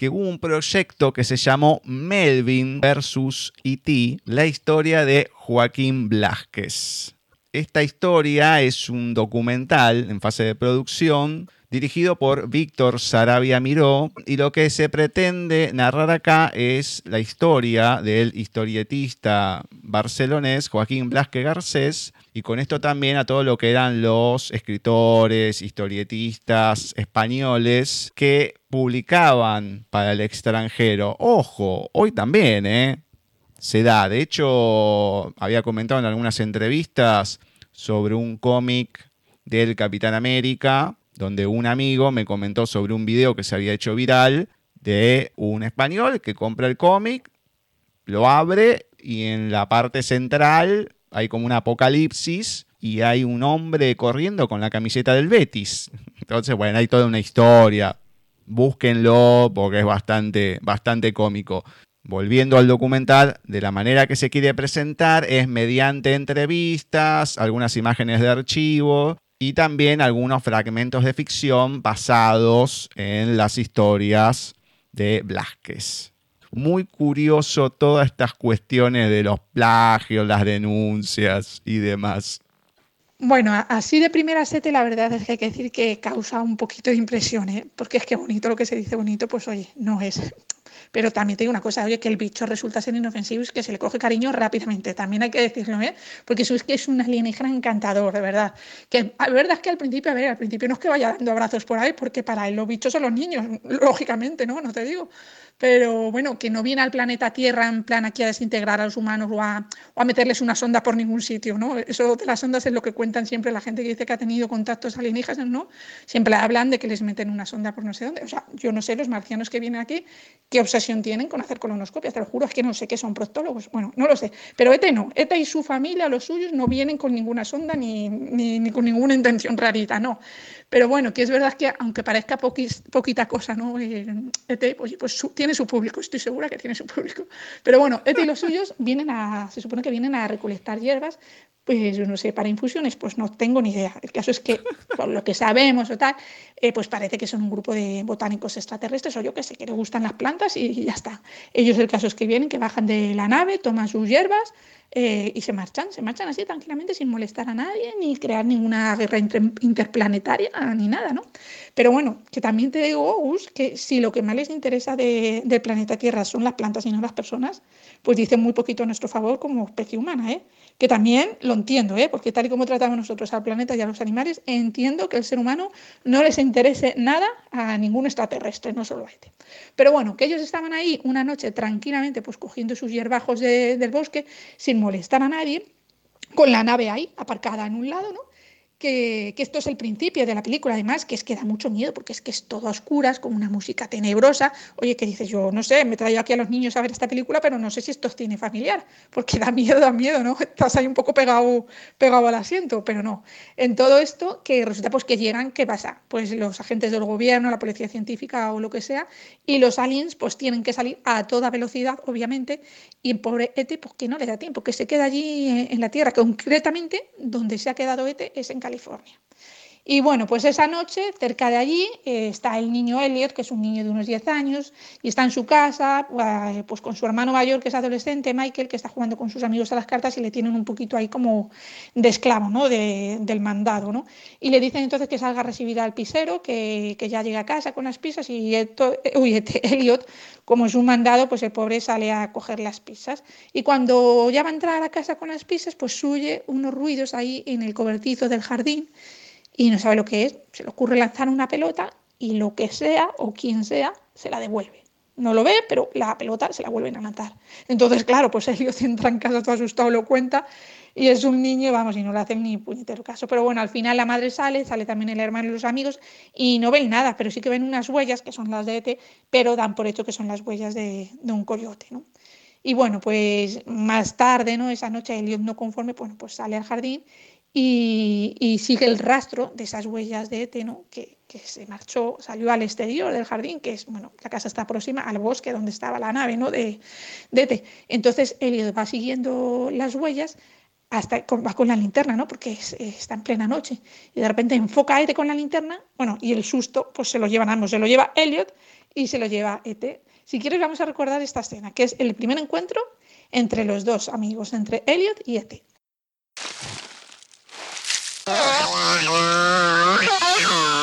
que hubo un proyecto que se llamó Melvin versus E.T., la historia de Joaquín Blasquez. Esta historia es un documental en fase de producción dirigido por Víctor Sarabia Miró, y lo que se pretende narrar acá es la historia del historietista barcelonés Joaquín Blasque Garcés, y con esto también a todo lo que eran los escritores, historietistas españoles que publicaban para el extranjero. Ojo, hoy también, ¿eh? Se da. De hecho, había comentado en algunas entrevistas sobre un cómic del Capitán América donde un amigo me comentó sobre un video que se había hecho viral de un español que compra el cómic, lo abre y en la parte central hay como un apocalipsis y hay un hombre corriendo con la camiseta del Betis. Entonces, bueno, hay toda una historia. Búsquenlo porque es bastante, bastante cómico. Volviendo al documental, de la manera que se quiere presentar es mediante entrevistas, algunas imágenes de archivo y también algunos fragmentos de ficción basados en las historias de Blasquez. Muy curioso todas estas cuestiones de los plagios, las denuncias y demás. Bueno, así de primera sete la verdad es que hay que decir que causa un poquito de impresión, ¿eh? porque es que bonito lo que se dice bonito, pues oye, no es. Pero también te una cosa, oye, que el bicho resulta ser inofensivo y que se le coge cariño rápidamente, también hay que decirlo, ¿eh? porque eso es que es un alienígena encantador, de verdad. Que la verdad es que al principio, a ver, al principio no es que vaya dando abrazos por ahí, porque para él los bichos son los niños, lógicamente, ¿no? No te digo pero bueno, que no viene al planeta Tierra en plan aquí a desintegrar a los humanos o a, meterles una sonda por ningún sitio, ¿no? Eso de las sondas es lo que cuentan siempre la gente que dice que ha tenido contactos alienígenas, ¿no? Siempre hablan de que les meten una sonda por no sé dónde. O sea, yo no sé los marcianos que vienen aquí qué obsesión tienen con hacer colonoscopias, te lo juro, es que no sé qué son proctólogos, bueno, no lo sé. Pero ETE no, ETE y su familia, los suyos, no vienen con ninguna sonda ni, ni, con ninguna intención rarita, no. Pero bueno, que es verdad que aunque parezca poquita cosa, ¿no? ET, eh, pues, pues tiene su público, estoy segura que tiene su público. Pero bueno, ET y los suyos vienen a, se supone que vienen a recolectar hierbas, pues no sé, para infusiones, pues no tengo ni idea. El caso es que, por lo que sabemos o tal, eh, pues parece que son un grupo de botánicos extraterrestres o yo que sé, que les gustan las plantas y ya está. Ellos el caso es que vienen, que bajan de la nave, toman sus hierbas, eh, y se marchan, se marchan así tranquilamente sin molestar a nadie ni crear ninguna guerra interplanetaria ni nada, ¿no? Pero bueno, que también te digo, Gus, que si lo que más les interesa de, del planeta Tierra son las plantas y no las personas, pues dice muy poquito a nuestro favor como especie humana, ¿eh? Que también lo entiendo, ¿eh? Porque tal y como tratamos nosotros al planeta y a los animales, entiendo que el ser humano no les interese nada a ningún extraterrestre, no solo a este. Pero bueno, que ellos estaban ahí una noche tranquilamente, pues cogiendo sus hierbajos del bosque, sin molestar a nadie, con la nave ahí, aparcada en un lado, ¿no? Que, esto es el principio de la película, además, que es que da mucho miedo, porque es que es todo a oscuras, con una música tenebrosa. Oye, que dices, yo no sé, me traigo aquí a los niños a ver esta película, pero no sé si esto es cine familiar, porque da miedo, da miedo, ¿no? Estás ahí un poco pegado, pegado al asiento, pero no. En todo esto, que resulta pues que llegan, ¿qué pasa? Pues los agentes del gobierno, la policía científica o lo que sea, y los aliens pues tienen que salir a toda velocidad, obviamente, y el pobre Ete, pues que no le da tiempo, que se queda allí en la Tierra, concretamente donde se ha quedado Ete es en California. California. Y bueno, pues esa noche, cerca de allí, eh, está el niño Elliot, que es un niño de unos 10 años, y está en su casa, eh, pues con su hermano mayor, que es adolescente, Michael, que está jugando con sus amigos a las cartas y le tienen un poquito ahí como de esclavo, ¿no? del mandado, ¿no? Y le dicen entonces que salga a recibir al pisero, que, que ya llega a casa con las pizzas, y uy, Elliot, como es un mandado, pues el pobre sale a coger las pizzas. Y cuando ya va a entrar a casa con las pizzas, pues suye unos ruidos ahí en el cobertizo del jardín y no sabe lo que es, se le ocurre lanzar una pelota y lo que sea o quien sea se la devuelve. No lo ve, pero la pelota se la vuelven a lanzar. Entonces, claro, pues Elliot entra en casa todo asustado, lo cuenta y es un niño, vamos, y no le hacen ni puñetero caso. Pero bueno, al final la madre sale, sale también el hermano y los amigos y no ven nada, pero sí que ven unas huellas que son las de ET, pero dan por hecho que son las huellas de, de un coyote, ¿no? Y bueno, pues más tarde, ¿no? Esa noche Elliot no conforme, bueno, pues sale al jardín y, sigue el rastro de esas huellas de Ete, que, se marchó, salió al exterior del jardín, que es, bueno, la casa está próxima al bosque donde estaba la nave ¿no? de, de Ete. Entonces Elliot va siguiendo las huellas hasta va con la linterna, ¿no? Porque está en plena noche. Y de repente enfoca a Ete con la linterna, bueno, y el susto, pues se lo llevan ambos, se lo lleva Elliot y se lo lleva Ete. Si quieres, vamos a recordar esta escena, que es el primer encuentro entre los dos amigos, entre Elliot y Ete. Oh, my God.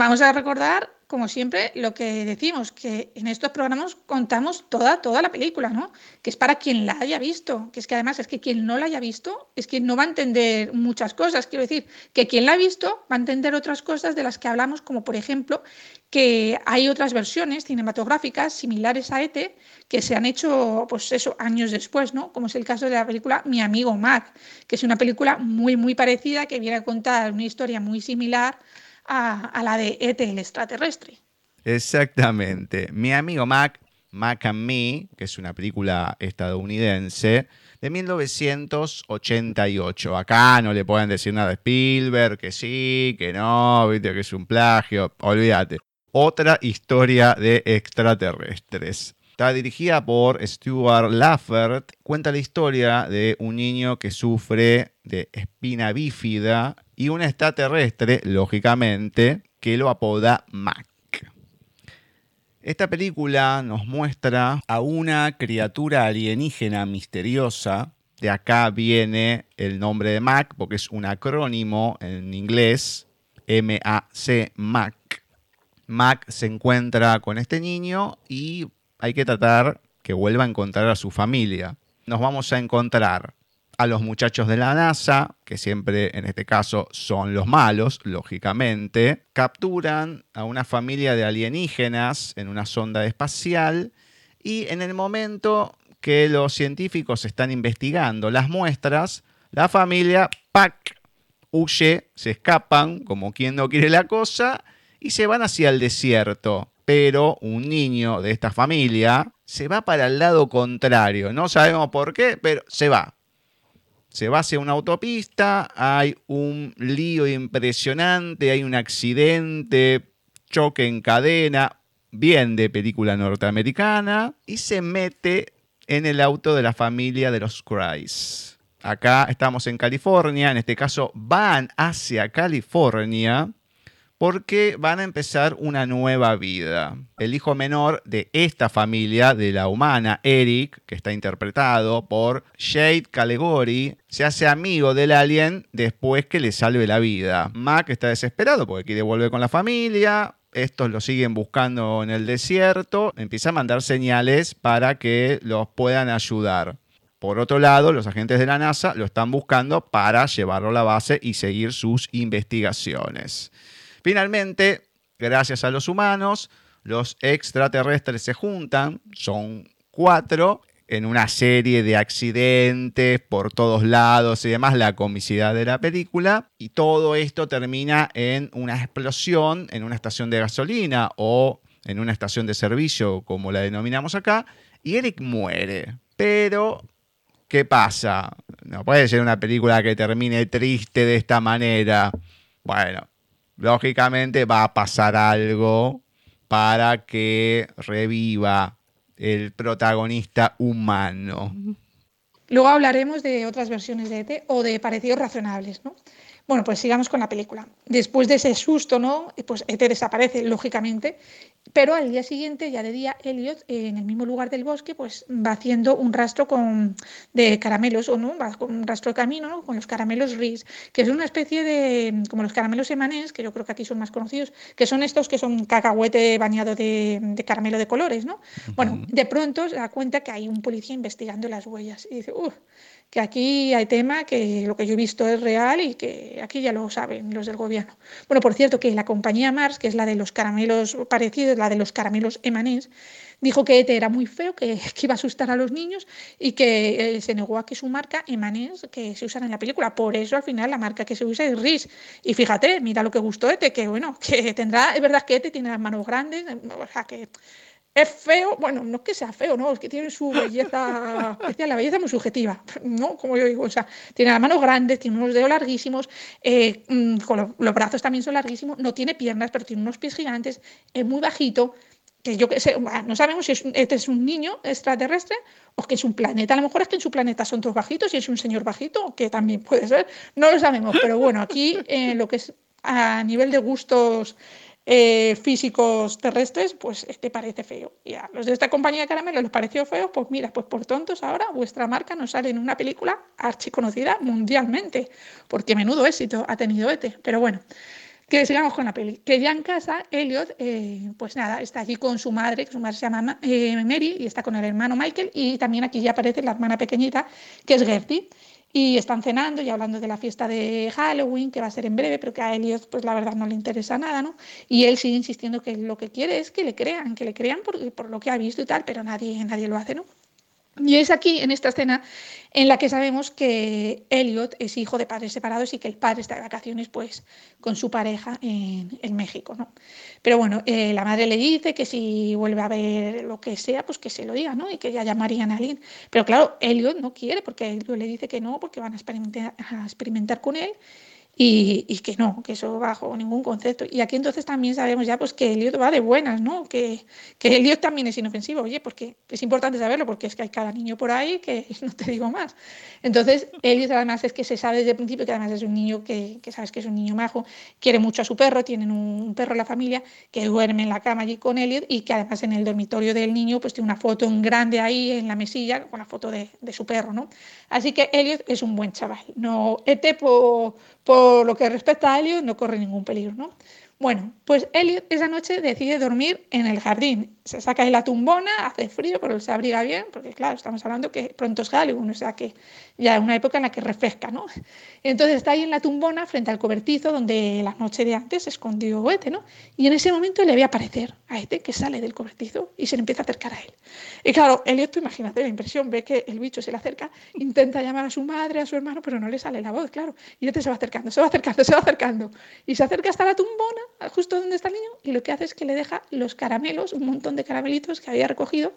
Vamos a recordar como siempre, lo que decimos, que en estos programas contamos toda, toda la película, ¿no? Que es para quien la haya visto, que es que además es que quien no la haya visto es quien no va a entender muchas cosas. Quiero decir, que quien la ha visto va a entender otras cosas de las que hablamos, como por ejemplo, que hay otras versiones cinematográficas similares a ETE que se han hecho, pues eso, años después, ¿no? Como es el caso de la película Mi amigo Mac, que es una película muy, muy parecida, que viene a contar una historia muy similar a, la de ET, el extraterrestre. Exactamente. Mi amigo Mac, Mac and Me, que es una película estadounidense de 1988. Acá no le pueden decir nada a Spielberg, que sí, que no, viste que es un plagio, olvídate. Otra historia de extraterrestres. Está dirigida por Stuart Laffert. Cuenta la historia de un niño que sufre de espina bífida y un extraterrestre, lógicamente, que lo apoda Mac. Esta película nos muestra a una criatura alienígena misteriosa. De acá viene el nombre de Mac, porque es un acrónimo en inglés, M-A-C, Mac. Mac se encuentra con este niño y hay que tratar que vuelva a encontrar a su familia. Nos vamos a encontrar a los muchachos de la NASA, que siempre en este caso son los malos, lógicamente, capturan a una familia de alienígenas en una sonda espacial y en el momento que los científicos están investigando las muestras, la familia, ¡pac!, huye, se escapan, como quien no quiere la cosa, y se van hacia el desierto pero un niño de esta familia se va para el lado contrario. No sabemos por qué, pero se va. Se va hacia una autopista, hay un lío impresionante, hay un accidente, choque en cadena, bien de película norteamericana, y se mete en el auto de la familia de los Christ. Acá estamos en California, en este caso van hacia California porque van a empezar una nueva vida. El hijo menor de esta familia, de la humana, Eric, que está interpretado por Shade Calegori, se hace amigo del alien después que le salve la vida. Mac está desesperado porque quiere volver con la familia, estos lo siguen buscando en el desierto, empieza a mandar señales para que los puedan ayudar. Por otro lado, los agentes de la NASA lo están buscando para llevarlo a la base y seguir sus investigaciones. Finalmente, gracias a los humanos, los extraterrestres se juntan, son cuatro, en una serie de accidentes por todos lados y demás, la comicidad de la película, y todo esto termina en una explosión en una estación de gasolina o en una estación de servicio, como la denominamos acá, y Eric muere. Pero, ¿qué pasa? No puede ser una película que termine triste de esta manera. Bueno, lógicamente va a pasar algo para que reviva el protagonista humano. Luego hablaremos de otras versiones de ET o de parecidos razonables, ¿no? Bueno, pues sigamos con la película. Después de ese susto, ¿no? Pues ET desaparece, lógicamente, pero al día siguiente, ya de día, Elliot, en el mismo lugar del bosque, pues va haciendo un rastro con, de caramelos, o no, va con un rastro de camino, ¿no? Con los caramelos Riz, que es una especie de, como los caramelos emanés, que yo creo que aquí son más conocidos, que son estos que son cacahuete bañado de, de caramelo de colores, ¿no? Bueno, de pronto se da cuenta que hay un policía investigando las huellas y dice, uff, que aquí hay tema, que lo que yo he visto es real y que aquí ya lo saben los del gobierno. Bueno, por cierto, que la compañía Mars, que es la de los caramelos parecidos, la de los caramelos emanés, dijo que ETE era muy feo, que, iba a asustar a los niños y que eh, se negó a que su marca emanés que se usara en la película. Por eso al final la marca que se usa es RIS. Y fíjate, mira lo que gustó ETE, que bueno, que tendrá, es verdad que ETE tiene las manos grandes, o sea que es feo, bueno, no es que sea feo, no, es que tiene su belleza especial, la belleza muy subjetiva, ¿no? Como yo digo, o sea, tiene las manos grandes, tiene unos dedos larguísimos, eh, mm, con los, brazos también son larguísimos, no tiene piernas, pero tiene unos pies gigantes, es muy bajito, que yo que sé, no sabemos si este es un niño extraterrestre o que es un planeta, a lo mejor es que en su planeta son todos bajitos y es un señor bajito, que también puede ser, no lo sabemos, pero bueno, aquí eh, lo que es a nivel de gustos eh, físicos terrestres, pues este parece feo. Y a los de esta compañía de caramelo les pareció feo, pues mira, pues por tontos ahora vuestra marca nos sale en una película archiconocida mundialmente, porque menudo éxito ha tenido ETE. Pero bueno, Que sigamos con la peli. Que ya en casa, Elliot, eh, pues nada, está allí con su madre, que su madre se llama eh, Mary, y está con el hermano Michael, y también aquí ya aparece la hermana pequeñita, que es Gertie. Y están cenando y hablando de la fiesta de Halloween, que va a ser en breve, pero que a Elliot, pues la verdad, no le interesa nada, ¿no? Y él sigue insistiendo que lo que quiere es que le crean, que le crean por, por lo que ha visto y tal, pero nadie, nadie lo hace, ¿no? Y es aquí, en esta escena, en la que sabemos que Elliot es hijo de padres separados y que el padre está de vacaciones pues, con su pareja en, en México. ¿no? Pero bueno, eh, la madre le dice que si vuelve a ver lo que sea, pues que se lo diga ¿no? y que ya llamarían a alguien. Pero claro, Elliot no quiere porque Elliot le dice que no, porque van a experimentar, a experimentar con él y, que no, que eso bajo ningún concepto. Y aquí entonces también sabemos ya pues que Elliot va de buenas, ¿no? Que, que Elliot también es inofensivo, oye, porque es importante saberlo, porque es que hay cada niño por ahí que no te digo más. Entonces, Elliot además es que se sabe desde el principio que además es un niño que, que sabes que es un niño majo, quiere mucho a su perro, tienen un perro en la familia que duerme en la cama allí con Elliot y que además en el dormitorio del niño pues tiene una foto en grande ahí en la mesilla con la foto de, de su perro, ¿no? Así que Elliot es un buen chaval, no este por por lo que respecta a Elliot, no corre ningún peligro, ¿no? Bueno, pues Elliot esa noche decide dormir en el jardín. Se saca de la tumbona, hace frío, pero se abriga bien, porque claro, estamos hablando que pronto es Halloween, o sea que ya es una época en la que refresca, ¿no? Entonces está ahí en la tumbona, frente al cobertizo, donde la noche de antes se escondió Ete, ¿no? Y en ese momento le ve aparecer a Ete, que sale del cobertizo y se le empieza a acercar a él. Y claro, Elliot, tú imagínate la impresión, ve que el bicho se le acerca, intenta llamar a su madre, a su hermano, pero no le sale la voz, claro. Y Ete se va acercando, se va acercando, se va acercando. Y se acerca hasta la tumbona justo donde está el niño y lo que hace es que le deja los caramelos, un montón de caramelitos que había recogido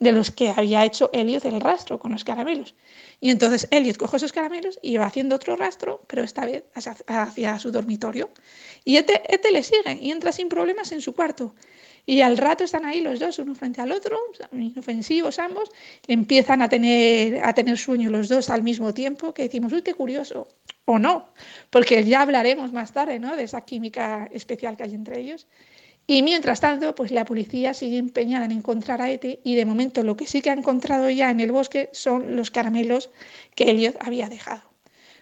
de los que había hecho Elliot el rastro con los caramelos. Y entonces Elliot coge esos caramelos y va haciendo otro rastro, pero esta vez hacia, su dormitorio. Y este, este le sigue y entra sin problemas en su cuarto. Y al rato están ahí los dos, uno frente al otro, inofensivos ambos, empiezan a tener, a tener sueño los dos al mismo tiempo, que decimos, uy, qué curioso, o no, porque ya hablaremos más tarde ¿no? de esa química especial que hay entre ellos. Y mientras tanto, pues la policía sigue empeñada en encontrar a Ete y de momento lo que sí que ha encontrado ya en el bosque son los caramelos que Elliot había dejado.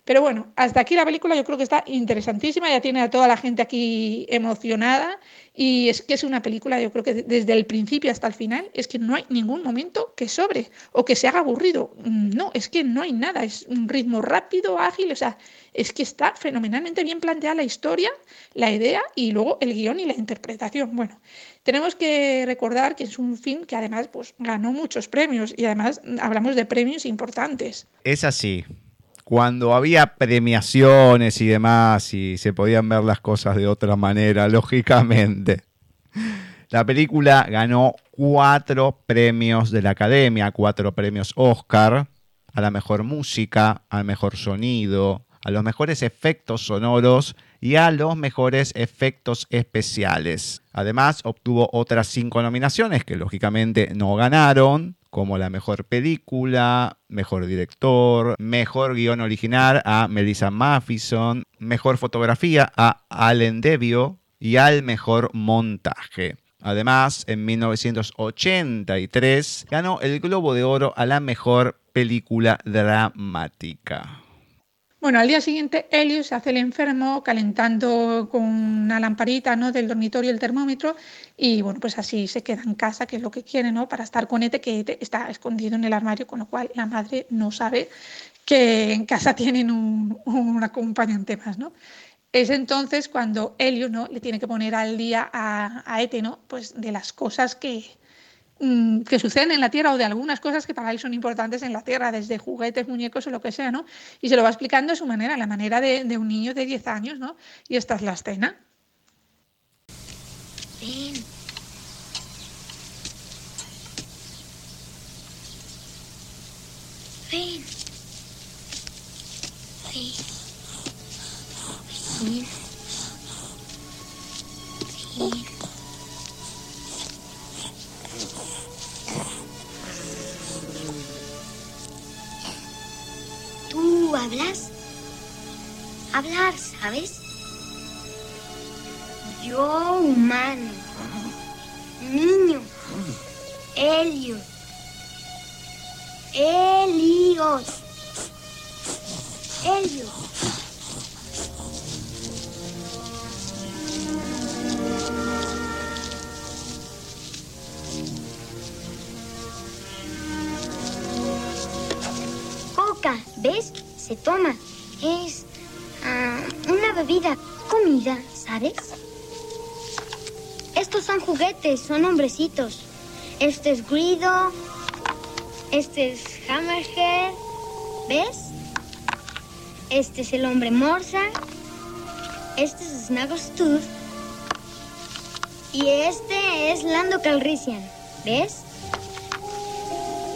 Pero bueno, hasta aquí la película yo creo que está interesantísima, ya tiene a toda la gente aquí emocionada y es que es una película, yo creo que desde el principio hasta el final, es que no hay ningún momento que sobre o que se haga aburrido. No, es que no hay nada, es un ritmo rápido, ágil, o sea, es que está fenomenalmente bien planteada la historia, la idea y luego el guion y la interpretación. Bueno, tenemos que recordar que es un film que además pues, ganó muchos premios y además hablamos de premios importantes. Es así, cuando había premiaciones y demás y se podían ver las cosas de otra manera, lógicamente. La película ganó cuatro premios de la Academia, cuatro premios Oscar, a la mejor música, al mejor sonido, a los mejores efectos sonoros y a los mejores efectos especiales. Además, obtuvo otras cinco nominaciones que lógicamente no ganaron, como la mejor película, mejor director, mejor guion original a Melissa Maffison, mejor fotografía a Allen Devio y al mejor montaje. Además, en 1983 ganó el Globo de Oro a la mejor película dramática. Bueno, al día siguiente Elliot se hace el enfermo calentando con una lamparita ¿no? del dormitorio el termómetro y bueno, pues así se queda en casa, que es lo que quiere, ¿no? Para estar con Ete, que Ete está escondido en el armario, con lo cual la madre no sabe que en casa tienen un, un acompañante más, ¿no? Es entonces cuando Elliot ¿no? le tiene que poner al día a, a Ete, ¿no? Pues de las cosas que, Mm, que suceden en la Tierra o de algunas cosas que para él son importantes en la Tierra, desde juguetes, muñecos o lo que sea, ¿no? Y se lo va explicando a su manera, la manera de, un niño de 10 años, ¿no? Y esta es la escena. Ven. Ven. Ven. hablas? Hablar, ¿sabes? Yo humano. Niño. Helio. Helios. Helio. Coca, ¿ves? Se toma. Es ah, una bebida, comida, ¿sabes? Estos son juguetes, son hombrecitos. Este es Grido. Este es Hammerhead. ¿Ves? Este es el hombre Morsa. Este es Snaggletooth. Y este es Lando Calrissian. ¿Ves?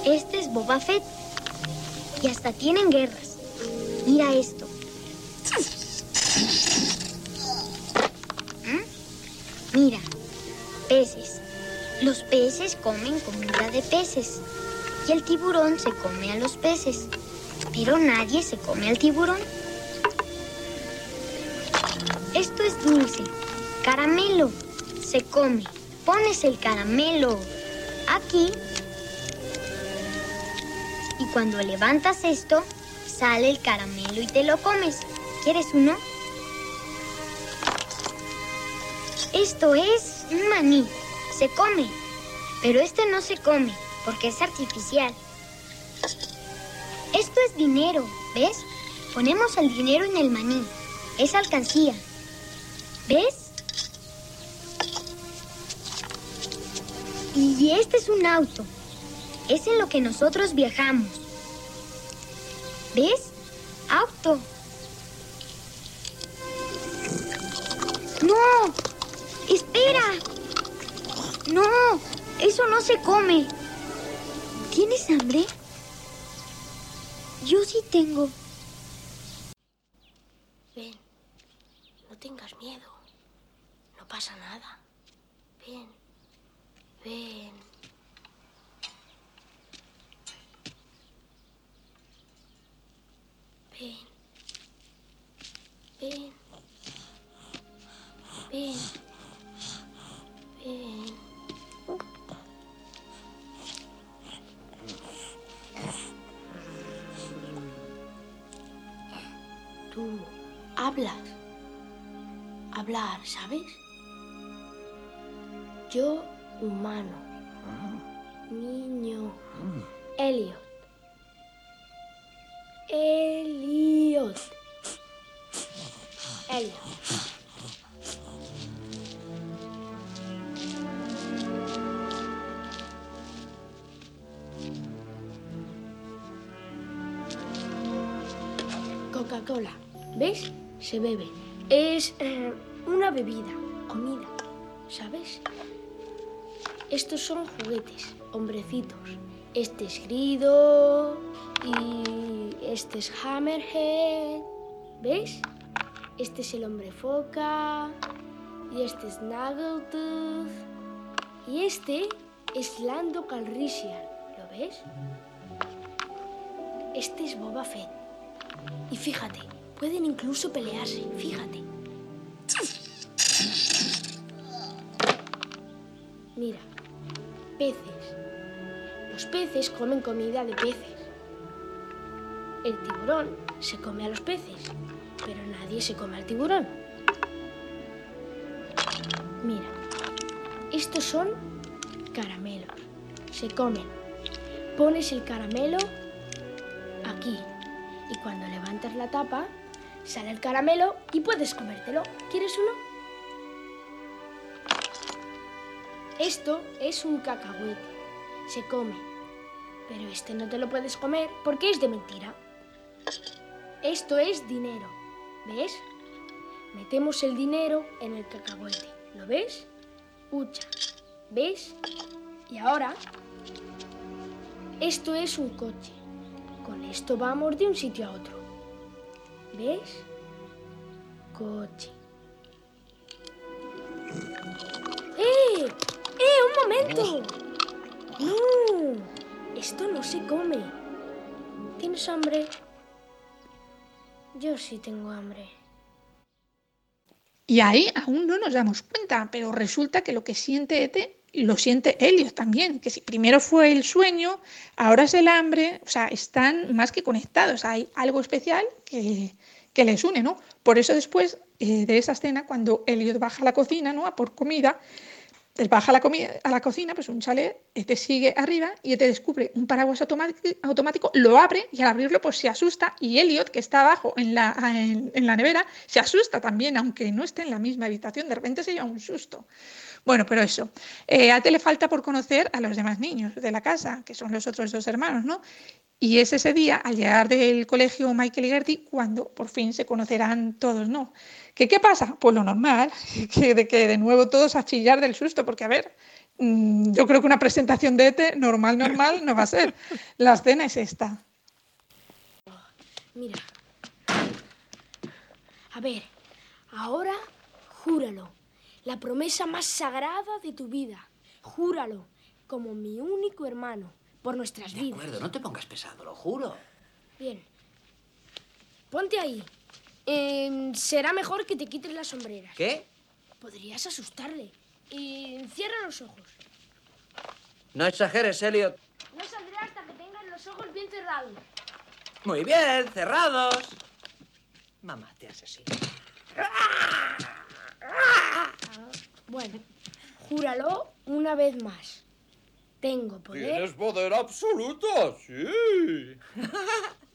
Este es Boba Fett. Y hasta tienen guerras. Mira esto. ¿Mm? Mira, peces. Los peces comen comida de peces. Y el tiburón se come a los peces. Pero nadie se come al tiburón. Esto es dulce. Caramelo. Se come. Pones el caramelo aquí. Y cuando levantas esto, sale el caramelo y te lo comes. ¿Quieres uno? Esto es un maní. Se come. Pero este no se come porque es artificial. Esto es dinero, ¿ves? Ponemos el dinero en el maní. Es alcancía. ¿Ves? Y este es un auto. Es en lo que nosotros viajamos. ¿Ves? Auto. ¡No! ¡Espera! ¡No! Eso no se come. ¿Tienes hambre? Yo sí tengo. Ven, no tengas miedo. No pasa nada. Ven, ven. Ven. Ven. Ven. Ven. Tú hablas. Hablar, ¿sabes? Yo, humano. Niño. Elliot. Elliot. Coca-Cola. ¿Ves? Se bebe. Es eh, una bebida, comida. ¿Sabes? Estos son juguetes, hombrecitos. Este es Grido y este es Hammerhead. ¿Ves? Este es el hombre foca y este es Snaggletooth y este es Lando Calrissian. ¿Lo ves? Este es Boba Fett. Y fíjate, pueden incluso pelearse, fíjate. Mira, peces. Los peces comen comida de peces. El tiburón se come a los peces, pero nadie se come al tiburón. Mira, estos son caramelos. Se comen. Pones el caramelo aquí y cuando levantas la tapa sale el caramelo y puedes comértelo. ¿Quieres uno? Esto es un cacahuete. Se come. Pero este no te lo puedes comer porque es de mentira. Esto es dinero. ¿Ves? Metemos el dinero en el cacahuete. ¿Lo ves? Ucha. ¿Ves? Y ahora, esto es un coche. Con esto vamos de un sitio a otro. ¿Ves? Coche. ¡Eh! ¡Eh! ¡Un momento! ¡No! Esto no se come. ¿Tienes hambre? Yo sí tengo hambre. Y ahí aún no nos damos cuenta, pero resulta que lo que siente Ete lo siente Helios también, que si primero fue el sueño, ahora es el hambre, o sea, están más que conectados, hay algo especial que, que les une, ¿no? Por eso después eh, de esa escena, cuando Helios baja a la cocina, ¿no? A por comida, él baja a la, a la, cocina, pues un chalet, te sigue arriba y te descubre un paraguas automático, lo abre y al abrirlo pues se asusta y Elliot, que está abajo en la, en, la nevera, se asusta también, aunque no esté en la misma habitación, de repente se lleva un susto. Bueno, pero eso, eh, a te le falta por conocer a los demás niños de la casa, que son los otros dos hermanos, ¿no? Y es ese día, al llegar del colegio Michael y Gertie, cuando por fin se conocerán todos, ¿no? ¿Qué, ¿Qué pasa? Pues lo normal, que de que de nuevo todos a chillar del susto, porque a ver, mm, yo creo que una presentación de ETE normal, normal no va a ser. La escena es esta. Mira. A ver, ahora júralo. La promesa más sagrada de tu vida. Júralo, como mi único hermano por nuestras de vidas. acuerdo, no te pongas pesado, lo juro. Bien. Ponte ahí. Eh, será mejor que te quites las sombreras. ¿Qué? Podrías asustarle. Y cierra los ojos. No exageres, Elliot. No saldré hasta que tengas los ojos bien cerrados. Muy bien, cerrados. Mamá te asesina. Bueno, júralo una vez más. Tengo poder. Tienes poder absoluto, sí.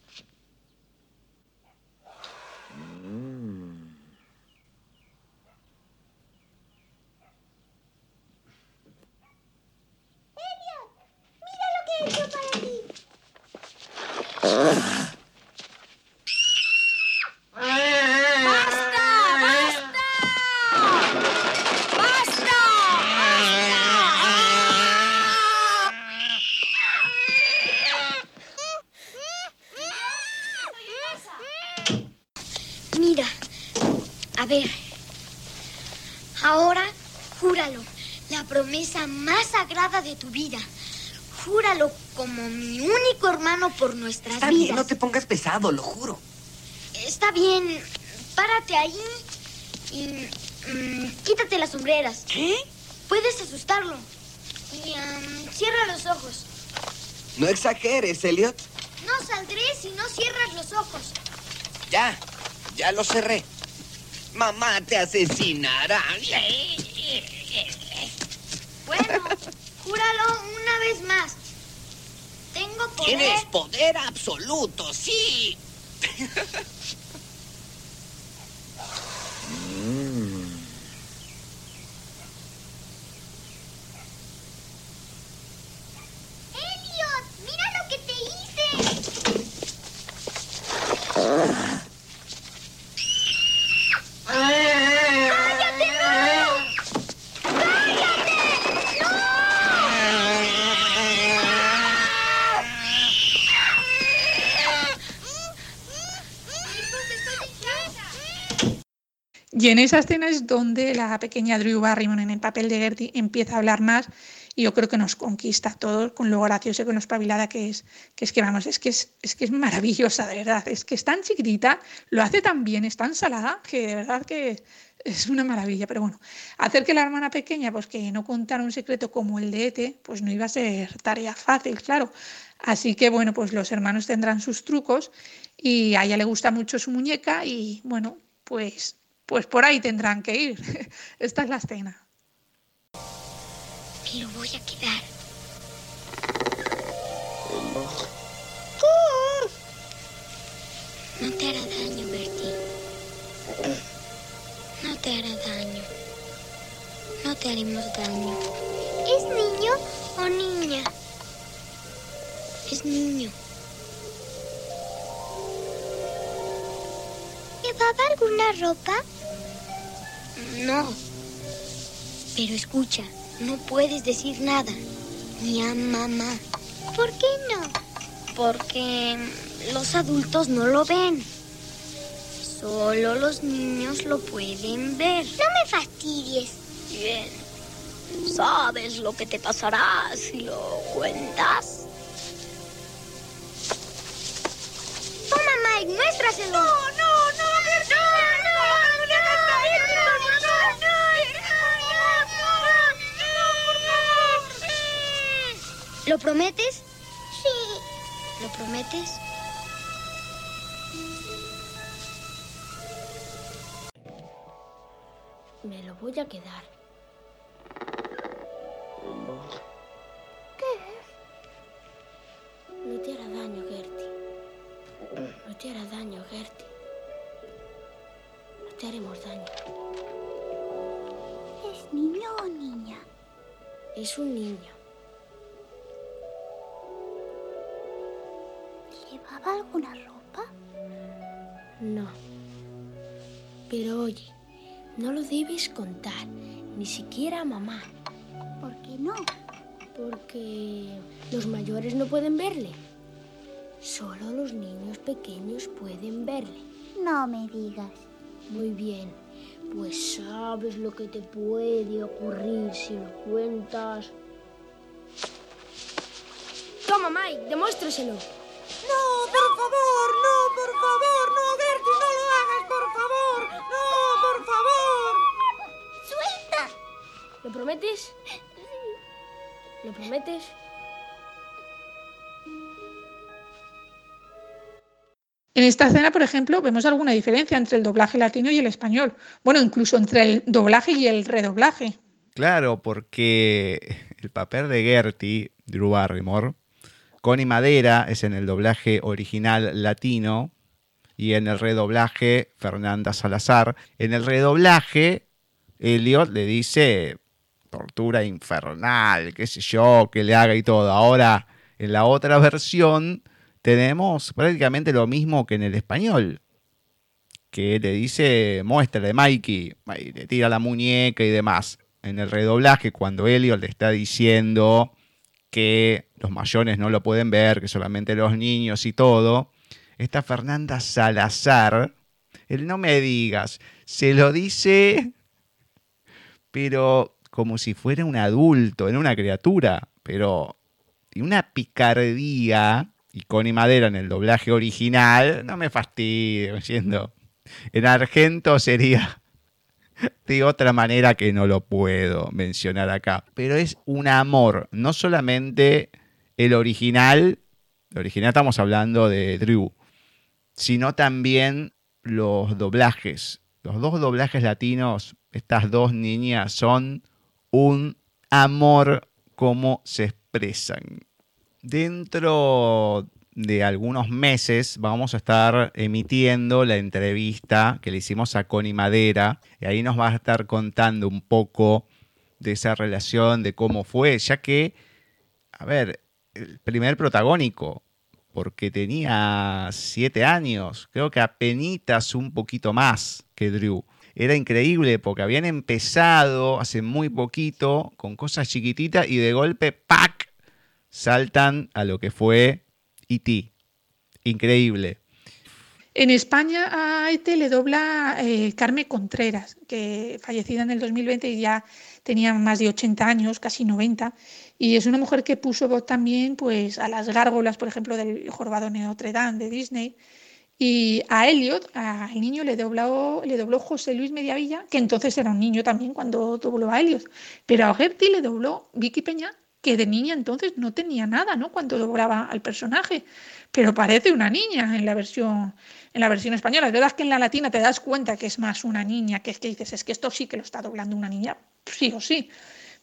Mira lo que he hecho para ti. Mira, a ver. Ahora, júralo, la promesa más sagrada de tu vida. Júralo como mi único hermano por nuestras Está vidas. bien, no te pongas pesado, lo juro. Está bien, párate ahí y mm, quítate las sombreras. ¿Qué? Puedes asustarlo. Y cierra los ojos. No exageres, Elliot. No saldré si no cierras los ojos. Ya, ya lo cerré. Mamá te asesinará. Júralo una vez más. Tengo poder. Tienes poder absoluto, sí. Elliot, mira lo que te hice. ¡Cállate, no! ¡Cállate! Y en esa escena es donde la pequeña Drew Barrymore en el papel de Gertie empieza a hablar más y yo creo que nos conquista a todos con lo gracioso y con lo espabilada que es, que es que vamos, es que es, es que es maravillosa, de verdad, es que es tan chiquitita, lo hace tan bien, es tan salada, que de verdad que es una maravilla, pero bueno, hacer que la hermana pequeña, pues que no contara un secreto como el de Ete, pues no iba a ser tarea fácil, claro. Así que bueno, pues los hermanos tendrán sus trucos y a ella le gusta mucho su muñeca y bueno, pues, pues por ahí tendrán que ir. Esta es la escena. Me lo voy a quedar. No te hará daño, Bertie. No te hará daño. No te haremos daño. ¿Es niño o niña? Es niño. ¿Llevaba alguna ropa? No. Pero escucha, no puedes decir nada. Ni a mamá. ¿Por qué no? Porque los adultos no lo ven. Solo los niños lo pueden ver. No me fastidies. Bien. ¿Sabes lo que te pasará si lo cuentas? Toma, Mike, muéstraselo. No, ¿Lo prometes? Sí. ¿Lo prometes? Me lo voy a quedar. ¿Qué? No te hará daño, Gertie. No te hará daño, Gertie. No te haremos daño. ¿Es niño o niña? Es un niño. ¿Llevaba alguna ropa? No. Pero oye, no lo debes contar, ni siquiera a mamá, ¿Por qué no? porque los mayores no pueden verle. Solo los niños pequeños pueden verle. No me digas. Muy bien, pues sabes lo que te puede ocurrir si lo cuentas. Toma, Mike, demuéstraselo. Prometes? ¿Lo prometes? En esta escena, por ejemplo, vemos alguna diferencia entre el doblaje latino y el español. Bueno, incluso entre el doblaje y el redoblaje. Claro, porque el papel de Gertie, Drew Barrymore, Connie Madera es en el doblaje original latino y en el redoblaje Fernanda Salazar. En el redoblaje, Elliot le dice tortura infernal, qué sé yo, que le haga y todo. Ahora, en la otra versión, tenemos prácticamente lo mismo que en el español. Que le dice, muéstrale, Mikey, y le tira la muñeca y demás. En el redoblaje, cuando Elliot le está diciendo que los mayores no lo pueden ver, que solamente los niños y todo, esta Fernanda Salazar, él no me digas, se lo dice, pero como si fuera un adulto, en una criatura, pero y una picardía, y Connie Madera en el doblaje original, no me fastidie, diciendo, en Argento sería de otra manera que no lo puedo mencionar acá, pero es un amor, no solamente el original, el original estamos hablando de Drew, sino también los doblajes. Los dos doblajes latinos, estas dos niñas son un amor como se expresan. Dentro de algunos meses vamos a estar emitiendo la entrevista que le hicimos a Connie Madera y ahí nos va a estar contando un poco de esa relación, de cómo fue, ya que, a ver, el primer protagónico, porque tenía siete años, creo que apenas un poquito más que Drew. Era increíble porque habían empezado hace muy poquito con cosas chiquititas y de golpe, ¡pac! saltan a lo que fue E.T. Increíble. En España a E.T. le dobla eh, Carmen Contreras, que fallecida en el 2020 y ya tenía más de 80 años, casi 90, y es una mujer que puso voz también pues, a las gárgolas, por ejemplo, del Jorobado de Notre Dame de Disney. Y a Elliot, al niño, le dobló, le dobló José Luis Mediavilla, que entonces era un niño también cuando dobló a Elliot. Pero a Gertie le dobló Vicky Peña, que de niña entonces no tenía nada, ¿no? Cuando doblaba al personaje. Pero parece una niña en la versión, en la versión española. Es verdad que en la latina te das cuenta que es más una niña, que es que dices, es que esto sí que lo está doblando una niña, sí o sí.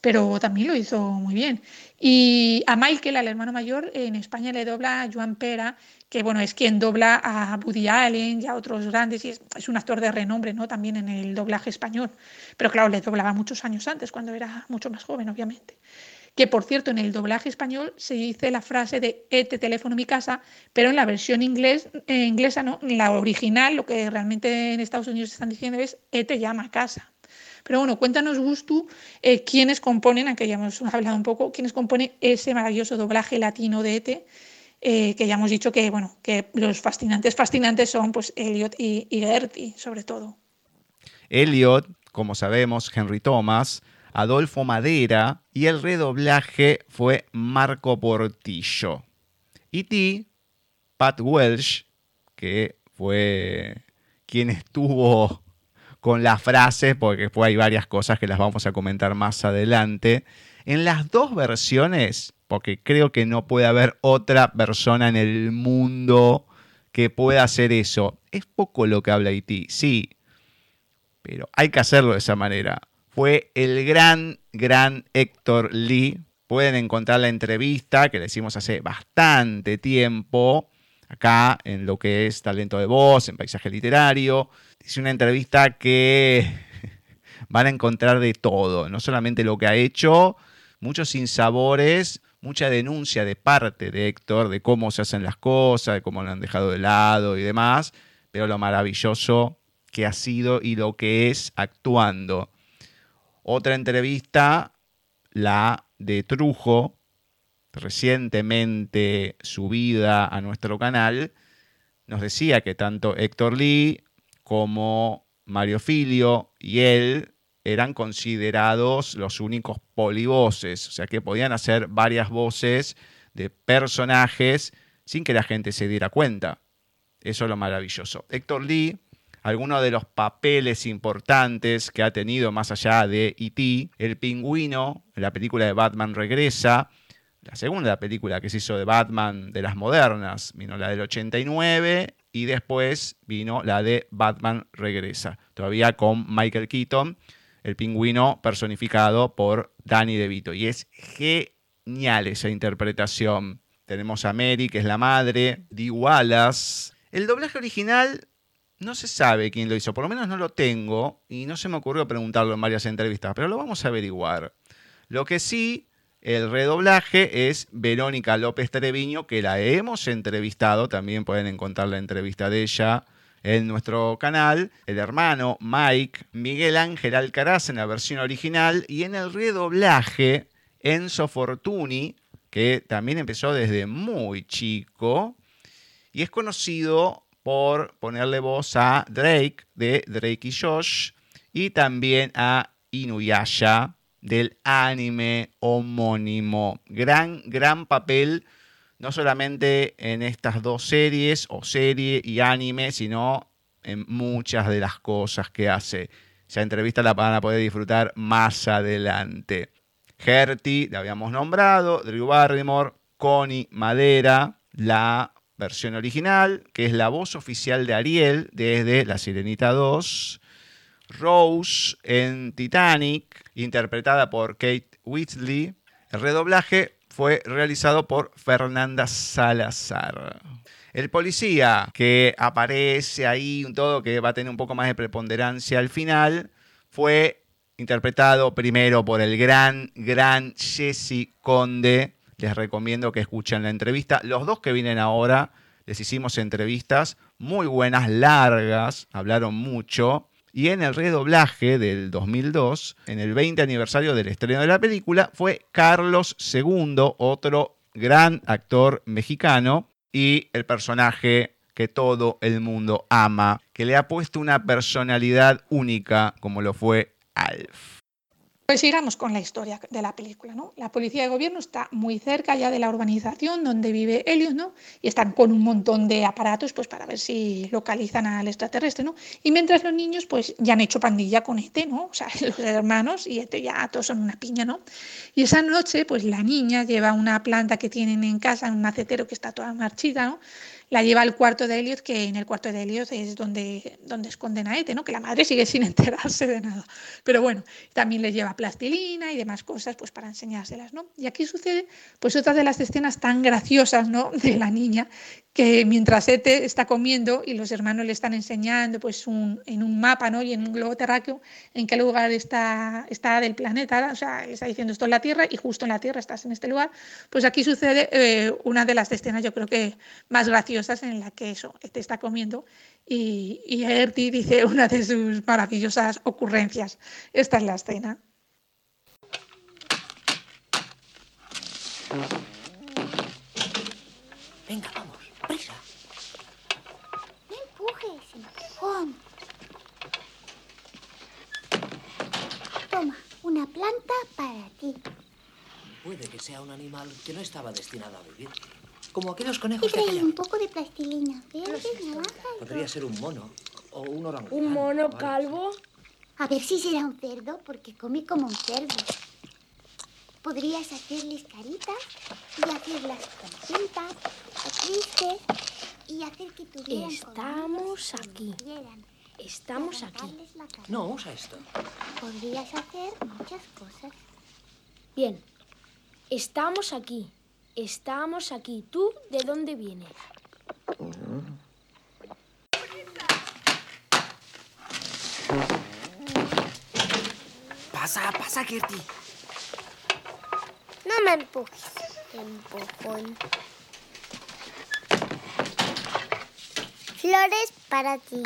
Pero también lo hizo muy bien. Y a Michael, al hermano mayor, en España le dobla Joan Pera, que bueno, es quien dobla a Woody Allen y a otros grandes, y es, un actor de renombre, ¿no? También en el doblaje español. Pero claro, le doblaba muchos años antes, cuando era mucho más joven, obviamente. Que por cierto, en el doblaje español se dice la frase de este teléfono mi casa, pero en la versión inglés, eh, inglesa, no, la original, lo que realmente en Estados Unidos están diciendo es te llama a casa. Pero bueno, cuéntanos, Gustu, eh, quiénes componen, aunque ya hemos hablado un poco, quiénes componen ese maravilloso doblaje latino de ETE, eh, que ya hemos dicho que, bueno, que los fascinantes fascinantes son pues Elliot y, y Gertie, sobre todo. Elliot, como sabemos, Henry Thomas, Adolfo Madera y el redoblaje fue Marco Portillo. Y ti, Pat Welsh, que fue quien estuvo con la frase, porque después hay varias cosas que las vamos a comentar más adelante. En las dos versiones, porque creo que no puede haber otra persona en el mundo que pueda hacer eso. Es poco lo que habla Haití, sí, pero hay que hacerlo de esa manera. Fue el gran, gran Héctor Lee. Pueden encontrar la entrevista que le hicimos hace bastante tiempo acá en lo que es talento de voz, en paisaje literario. Es una entrevista que van a encontrar de todo, no solamente lo que ha hecho, muchos sinsabores, mucha denuncia de parte de Héctor de cómo se hacen las cosas, de cómo lo han dejado de lado y demás, pero lo maravilloso que ha sido y lo que es actuando. Otra entrevista, la de Trujo, recientemente subida a nuestro canal, nos decía que tanto Héctor Lee como Mario Filio y él eran considerados los únicos polivoces, o sea que podían hacer varias voces de personajes sin que la gente se diera cuenta. Eso es lo maravilloso. Héctor Lee, algunos de los papeles importantes que ha tenido más allá de E.T., El Pingüino, la película de Batman Regresa, la segunda película que se hizo de Batman de las modernas, vino la del 89 y después vino la de Batman Regresa, todavía con Michael Keaton, el pingüino personificado por Danny DeVito. Y es genial esa interpretación. Tenemos a Mary, que es la madre, Dee Wallace. El doblaje original no se sabe quién lo hizo, por lo menos no lo tengo y no se me ocurrió preguntarlo en varias entrevistas, pero lo vamos a averiguar. Lo que sí el redoblaje es Verónica López Treviño, que la hemos entrevistado, también pueden encontrar la entrevista de ella en nuestro canal, el hermano Mike, Miguel Ángel Alcaraz en la versión original y en el redoblaje Enzo Fortuni, que también empezó desde muy chico y es conocido por ponerle voz a Drake de Drake y Josh y también a Inuyasha del anime homónimo. Gran, gran papel, no solamente en estas dos series, o serie y anime, sino en muchas de las cosas que hace. Esa entrevista la van a poder disfrutar más adelante. Gertie, la habíamos nombrado, Drew Barrymore, Connie Madera, la versión original, que es la voz oficial de Ariel desde La Sirenita 2. Rose en Titanic, interpretada por Kate Whitley. El redoblaje fue realizado por Fernanda Salazar. El policía que aparece ahí, un todo que va a tener un poco más de preponderancia al final, fue interpretado primero por el gran, gran Jesse Conde. Les recomiendo que escuchen la entrevista. Los dos que vienen ahora, les hicimos entrevistas muy buenas, largas, hablaron mucho. Y en el redoblaje del 2002, en el 20 aniversario del estreno de la película, fue Carlos II, otro gran actor mexicano y el personaje que todo el mundo ama, que le ha puesto una personalidad única como lo fue Alf. Pues sigamos con la historia de la película, ¿no? La policía de gobierno está muy cerca ya de la urbanización donde vive Elliot, ¿no? Y están con un montón de aparatos pues para ver si localizan al extraterrestre, ¿no? Y mientras los niños pues ya han hecho pandilla con este, ¿no? O sea, los hermanos y este ya todos son una piña, ¿no? Y esa noche pues la niña lleva una planta que tienen en casa, un macetero que está toda marchita, ¿no? La lleva al cuarto de Elliot, que en el cuarto de Elliot es donde, donde esconden a Ete, ¿no? que la madre sigue sin enterarse de nada. Pero bueno, también le lleva plastilina y demás cosas pues para enseñárselas. ¿no? Y aquí sucede pues otra de las escenas tan graciosas ¿no? de la niña, que mientras Ete está comiendo y los hermanos le están enseñando pues en un mapa ¿no? y en un globo terráqueo en qué lugar está, está del planeta, o sea, está diciendo esto es la Tierra y justo en la Tierra estás en este lugar, pues aquí sucede eh, una de las escenas yo creo que más graciosas en la que eso, Ete está comiendo y, y Erti dice una de sus maravillosas ocurrencias. Esta es la escena. Venga, vamos, prisa. No empujes, empujón. Toma, una planta para ti. Puede que sea un animal que no estaba destinado a vivir. Como aquellos conejos de trae un poco de plastilina verde, naranja y Podría ser un mono o un orangután. ¿Un mono calvo? A ver si será un cerdo, porque come como un cerdo. Podrías hacerles caritas y hacerlas contentas o tristes y hacer que tuvieran Estamos aquí. Estamos aquí. No, usa esto. Podrías hacer muchas cosas. Bien. Estamos aquí. Estamos aquí. ¿Tú de dónde vienes? Pasa, pasa, Gertie. No me empujes, empujón. Flores para ti.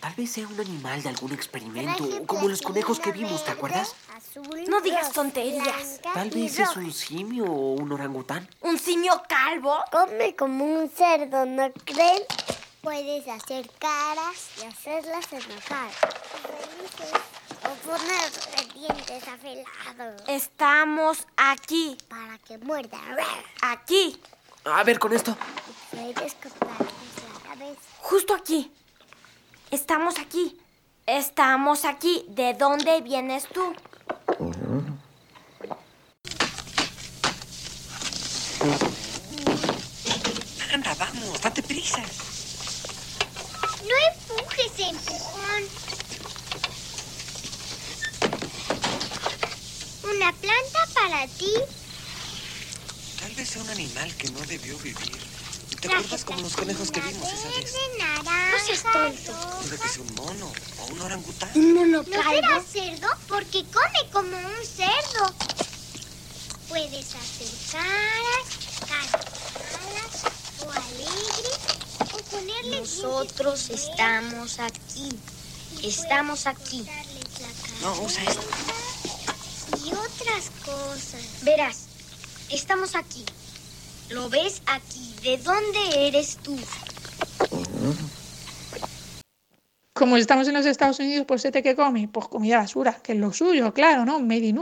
Tal vez sea un animal de algún experimento, como los conejos que vimos, ¿te acuerdas? azul, No digas tonterías. Tal vez es un simio o un orangután. ¿Un simio calvo? Come como un cerdo, ¿no creen? Puedes hacer caras y hacerlas enojar. O poner dientes afilados Estamos aquí. para que muerda. Aquí. A ver, con esto. Puedes cortarles la cabeza. Justo aquí. Estamos aquí. Estamos aquí. ¿De dónde vienes tú? Anda, vamos, date prisa. No empujes, empujón. Una planta para ti. Tal vez sea un animal que no debió vivir. ¿Te acuerdas como los conejos que vimos esa vez? No seas tonto. Puede que sea un mono o un orangután. ¿Un mono ¿No será cerdo? Porque come como un cerdo. Puedes hacer caras, caras o alegres o ponerle Nosotros estamos aquí. Estamos aquí. No, usa esto. Y otras cosas. Verás, estamos aquí. ¿Lo ves aquí? ¿De dónde eres tú? Como estamos en los Estados Unidos, pues ¿este que come? Pues comida basura, que es lo suyo, claro, ¿no? Made in.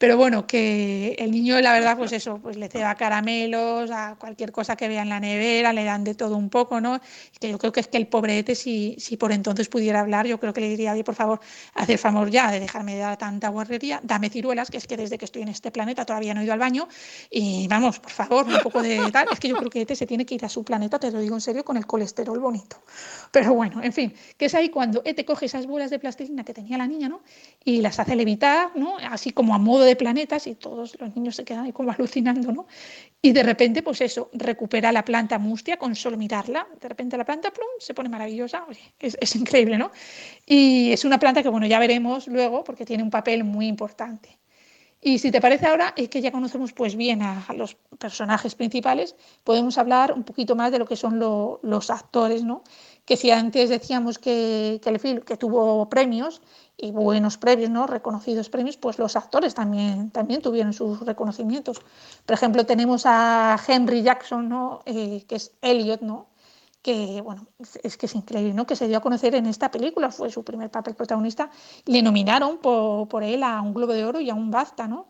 Pero bueno, que el niño, la verdad, pues eso, pues le ceba caramelos, a cualquier cosa que vea en la nevera, le dan de todo un poco, ¿no? Que yo creo que es que el pobrete, si, si por entonces pudiera hablar, yo creo que le diría, oye, por favor, hacer favor ya de dejarme de dar tanta guarrería, dame ciruelas, que es que desde que estoy en este planeta todavía no he ido al baño, y vamos, por favor, un poco de tal. Es que yo creo que Ete se tiene que ir a su planeta, te lo digo en serio, con el colesterol bonito. Pero bueno, en fin, que es ahí cuando Ete coge esas bolas de plastilina que tenía la niña, ¿no? Y las hace levitar, ¿no? Así como a modo de planetas y todos los niños se quedan ahí como alucinando, ¿no? Y de repente, pues eso, recupera la planta mustia con solo mirarla. De repente la planta, plum, se pone maravillosa. Es, increíble, ¿no? Y es una planta que, bueno, ya veremos luego porque tiene un papel muy importante. Y si te parece ahora, es que ya conocemos pues bien a los personajes principales, podemos hablar un poquito más de lo que son lo- los actores, ¿no? Que si antes decíamos que, que el film que tuvo premios y buenos premios, ¿no? Reconocidos premios, pues los actores también, también tuvieron sus reconocimientos. Por ejemplo, tenemos a Henry Jackson, ¿no? Eh, que es Elliot, ¿no? que bueno, es, que es increíble, ¿no? Que se dio a conocer en esta película, fue su primer papel protagonista, le nominaron por, por él a un Globo de Oro y a un BAFTA, ¿no?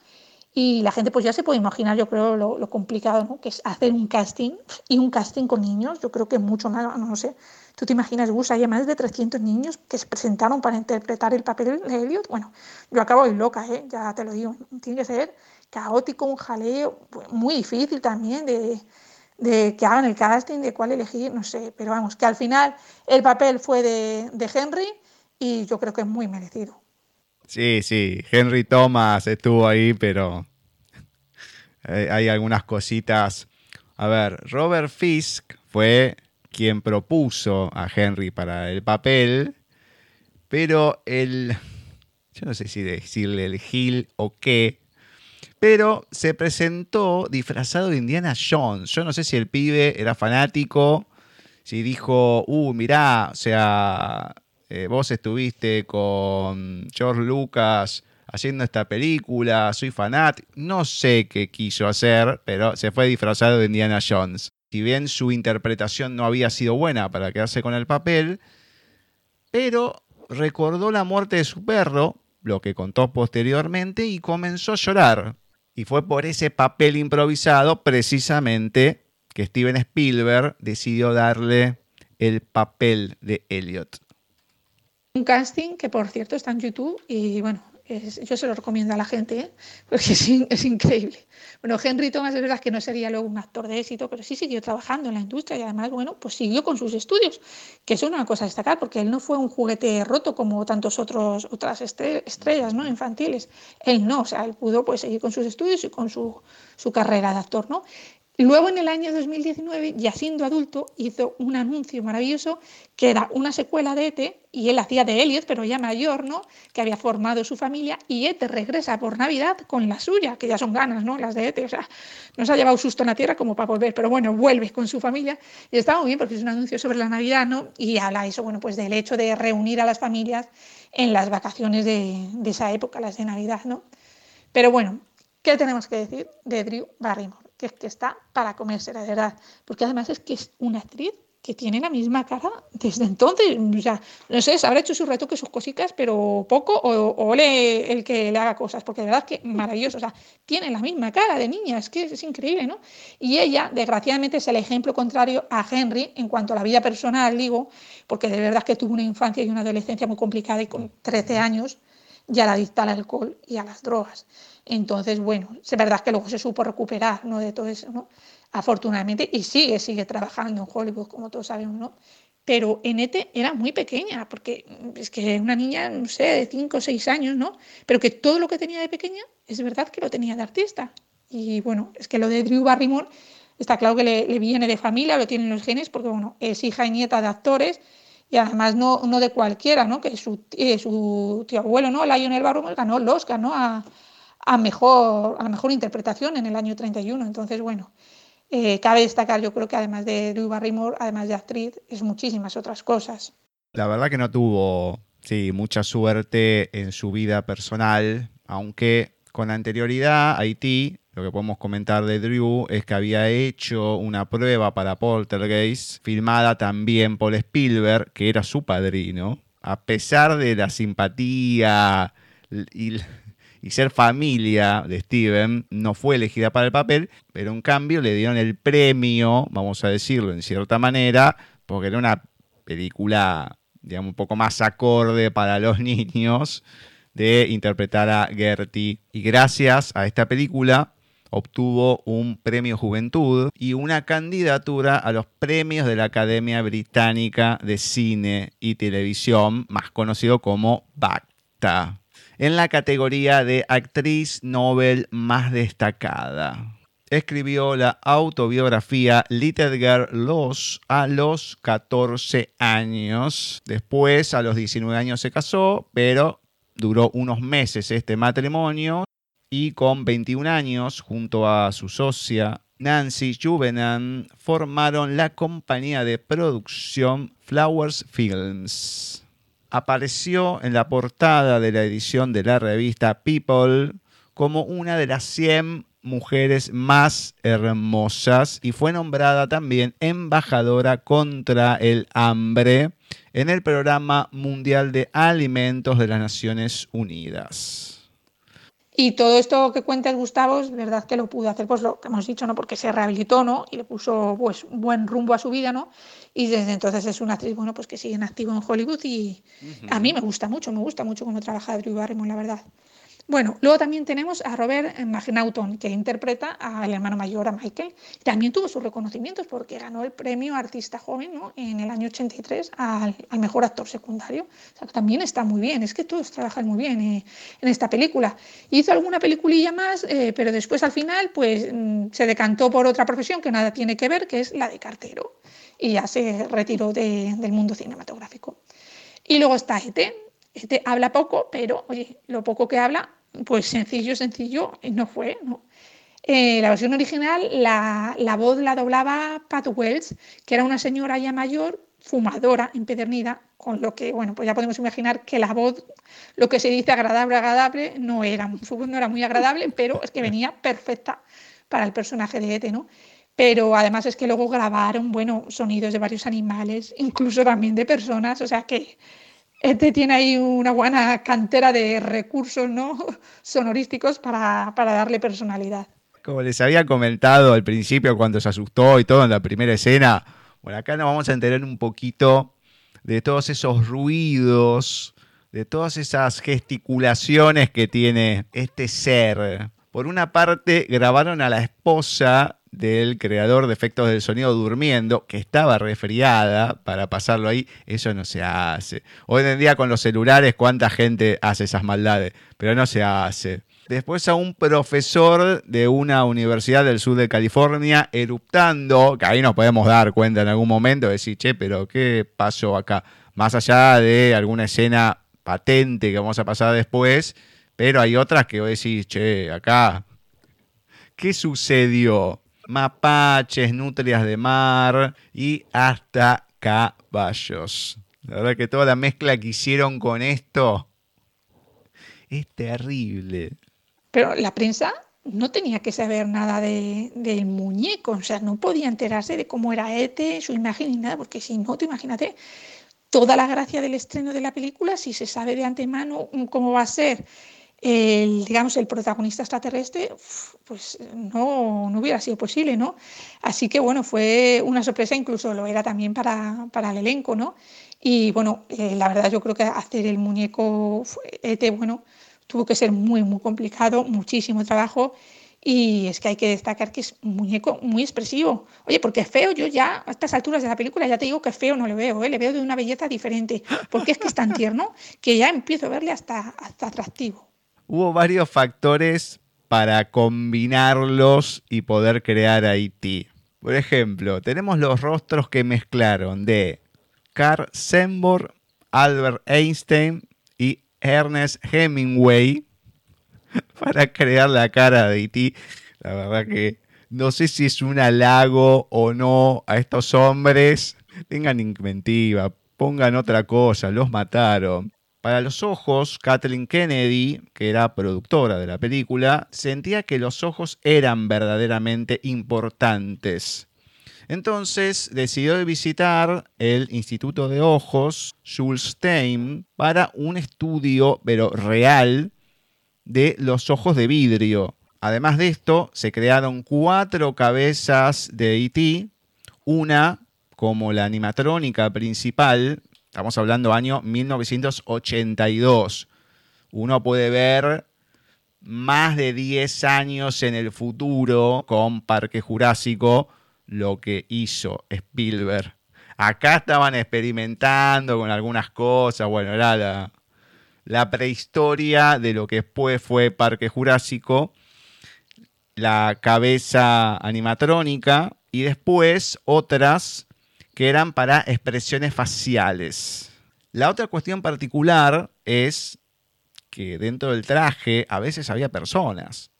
Y la gente pues ya se puede imaginar, yo creo, lo, lo complicado, ¿no? Que es hacer un casting y un casting con niños, yo creo que es mucho más, no sé, tú te imaginas, Gus, hay más de 300 niños que se presentaron para interpretar el papel de Elliot, bueno, yo acabo de loca, ¿eh? Ya te lo digo, tiene que ser caótico, un jaleo, muy difícil también de de que hagan el casting, de cuál elegir, no sé, pero vamos, que al final el papel fue de, de Henry y yo creo que es muy merecido. Sí, sí, Henry Thomas estuvo ahí, pero hay algunas cositas. A ver, Robert Fisk fue quien propuso a Henry para el papel, pero el, yo no sé si decirle el Gil o qué, pero se presentó disfrazado de Indiana Jones. Yo no sé si el pibe era fanático, si dijo, uh, mirá, o sea, eh, vos estuviste con George Lucas haciendo esta película, soy fanático. No sé qué quiso hacer, pero se fue disfrazado de Indiana Jones. Si bien su interpretación no había sido buena para quedarse con el papel, pero recordó la muerte de su perro, lo que contó posteriormente, y comenzó a llorar. Y fue por ese papel improvisado, precisamente, que Steven Spielberg decidió darle el papel de Elliot. Un casting que, por cierto, está en YouTube y bueno, es- yo se lo recomiendo a la gente ¿eh? porque es, in- es increíble. Bueno, Henry Thomas es verdad que no sería luego un actor de éxito, pero sí siguió trabajando en la industria y además, bueno, pues siguió con sus estudios, que es una cosa a destacar porque él no fue un juguete roto como tantos otros otras estre- estrellas ¿no? infantiles. Él no, o sea, él pudo pues, seguir con sus estudios y con su, su carrera de actor, ¿no? Luego, en el año 2019, ya siendo adulto, hizo un anuncio maravilloso que era una secuela de ET y él hacía de Elliot, pero ya mayor, ¿no? Que había formado su familia y Ete regresa por Navidad con la suya, que ya son ganas, ¿no? Las de Ete, o sea, no se ha llevado susto en la tierra como para volver, pero bueno, vuelve con su familia y está muy bien porque es un anuncio sobre la Navidad, ¿no? Y habla eso, bueno, pues del hecho de reunir a las familias en las vacaciones de, de esa época, las de Navidad, ¿no? Pero bueno, ¿qué tenemos que decir de Drew Barrymore? Que es que está para comerse, la verdad, porque además es que es una actriz que tiene la misma cara desde entonces. O sea, no sé, se habrá hecho sus retoques, sus cositas, pero poco, o, o le el que le haga cosas, porque de verdad que maravilloso. O sea, tiene la misma cara de niña, es que es increíble, ¿no? Y ella, desgraciadamente, es el ejemplo contrario a Henry en cuanto a la vida personal, digo, porque de verdad que tuvo una infancia y una adolescencia muy complicada y con 13 años ya la dicta al alcohol y a las drogas. Entonces, bueno, es verdad que luego se supo recuperar, ¿no? De todo eso, ¿no? Afortunadamente, y sigue, sigue trabajando en Hollywood, como todos sabemos, ¿no? Pero en ETE era muy pequeña, porque es que una niña, no sé, de 5 o 6 años, ¿no? Pero que todo lo que tenía de pequeña, es verdad que lo tenía de artista. Y bueno, es que lo de Drew Barrymore está claro que le, le viene de familia, lo tienen los genes, porque bueno, es hija y nieta de actores, y además no, no de cualquiera, ¿no? Que su, eh, su tío abuelo, ¿no? Lionel Barrymore ganó el Oscar, ¿no? A, a, mejor, a mejor interpretación en el año 31. Entonces, bueno, eh, cabe destacar, yo creo que además de Drew Barrymore, además de actriz, es muchísimas otras cosas. La verdad que no tuvo, sí, mucha suerte en su vida personal, aunque con anterioridad Haití, lo que podemos comentar de Drew es que había hecho una prueba para Poltergeist, filmada también por Spielberg, que era su padrino. A pesar de la simpatía y y ser familia de Steven no fue elegida para el papel, pero en cambio le dieron el premio, vamos a decirlo en cierta manera, porque era una película, digamos, un poco más acorde para los niños de interpretar a Gertie. Y gracias a esta película obtuvo un premio Juventud y una candidatura a los premios de la Academia Británica de Cine y Televisión, más conocido como BACTA en la categoría de actriz Nobel más destacada. Escribió la autobiografía Little Girl Lost a los 14 años. Después, a los 19 años, se casó, pero duró unos meses este matrimonio y con 21 años, junto a su socia Nancy Juvenan, formaron la compañía de producción Flowers Films apareció en la portada de la edición de la revista People como una de las 100 mujeres más hermosas y fue nombrada también embajadora contra el hambre en el Programa Mundial de Alimentos de las Naciones Unidas. Y todo esto que cuentas, Gustavo, es verdad que lo pudo hacer, pues lo que hemos dicho, ¿no? Porque se rehabilitó, ¿no? Y le puso, pues, un buen rumbo a su vida, ¿no? Y desde entonces es una actriz, bueno, pues que sigue en activo en Hollywood y a mí me gusta mucho, me gusta mucho cómo trabaja Drew Barrymore, la verdad. Bueno, luego también tenemos a Robert McNaughton, que interpreta al hermano mayor, a Michael. También tuvo sus reconocimientos porque ganó el premio Artista Joven ¿no? en el año 83 al, al, mejor actor secundario. También está muy bien, es que todos trabajan muy bien eh, en esta película. Hizo alguna peliculilla más, eh, pero después al final pues, mm, se decantó por otra profesión que nada tiene que ver, que es la de cartero. Y ya se retiró de, del mundo cinematográfico. Y luego está Ete. Ete habla poco, pero oye, lo poco que habla pues sencillo, sencillo, no fue, ¿no? Eh, la versión original, la, la, voz la doblaba Pat Wells, que era una señora ya mayor, fumadora, empedernida, con lo que, bueno, pues ya podemos imaginar que la voz, lo que se dice agradable, agradable, no era, no era muy agradable, pero es que venía perfecta para el personaje de Ete, ¿no? Pero además es que luego grabaron, bueno, sonidos de varios animales, incluso también de personas, o sea que este tiene ahí una buena cantera de recursos ¿no? sonorísticos para, para, darle personalidad. Como les había comentado al principio cuando se asustó y todo en la primera escena, bueno, acá nos vamos a enterar un poquito de todos esos ruidos, de todas esas gesticulaciones que tiene este ser. Por una parte, grabaron a la esposa del creador de efectos del sonido durmiendo, que estaba resfriada para pasarlo ahí, eso no se hace. Hoy en día con los celulares, ¿cuánta gente hace esas maldades? Pero no se hace. Después a un profesor de una universidad del sur de California eruptando, que ahí nos podemos dar cuenta en algún momento, decir, che, pero ¿qué pasó acá? más allá de alguna escena patente que vamos a pasar después, pero hay otras que vos decís, che, acá, ¿qué sucedió? Mapaches, nutrias de mar y hasta caballos. La verdad que toda la mezcla que hicieron con esto es terrible. Pero la prensa no tenía que saber nada de, del muñeco, o sea, no podía enterarse de cómo era Ete, su imagen ni nada, porque si no, te imagínate toda la gracia del estreno de la película, si se sabe de antemano cómo va a ser el, digamos, el protagonista extraterrestre, pues no, no hubiera sido posible, ¿no? Así que bueno, fue una sorpresa, incluso lo era también para, para el elenco, ¿no? Y bueno, eh, la verdad yo creo que hacer el muñeco ET, bueno, tuvo que ser muy, muy complicado, muchísimo trabajo. Y es que hay que destacar que es un muñeco muy expresivo. Oye, porque feo, yo ya a estas alturas de la película ya te digo que feo no le veo, ¿eh? le veo de una belleza diferente, porque es que es tan tierno que ya empiezo a verle hasta, hasta atractivo. Hubo varios factores para combinarlos y poder crear E.T. Por ejemplo, tenemos los rostros que mezclaron de Carl Sembor, Albert Einstein y Ernest Hemingway para crear la cara de E.T. La verdad que no sé si es un halago o no a estos hombres. Tengan inventiva, pongan otra cosa, los mataron. Para los ojos, Kathleen Kennedy, que era productora de la película, sentía que los ojos eran verdaderamente importantes. Entonces decidió visitar el Instituto de Ojos, Jules para un estudio, pero real, de los ojos de vidrio. Además de esto, se crearon cuatro cabezas de E.T., una como la animatrónica principal, estamos hablando año 1982. Uno puede ver más de 10 años en el futuro con Parque Jurásico lo que hizo Spielberg. Acá estaban experimentando con algunas cosas, bueno, era la, la prehistoria de lo que después fue Parque Jurásico, la cabeza animatrónica y después otras que eran para expresiones faciales. La otra cuestión particular es que dentro del traje a veces había personas.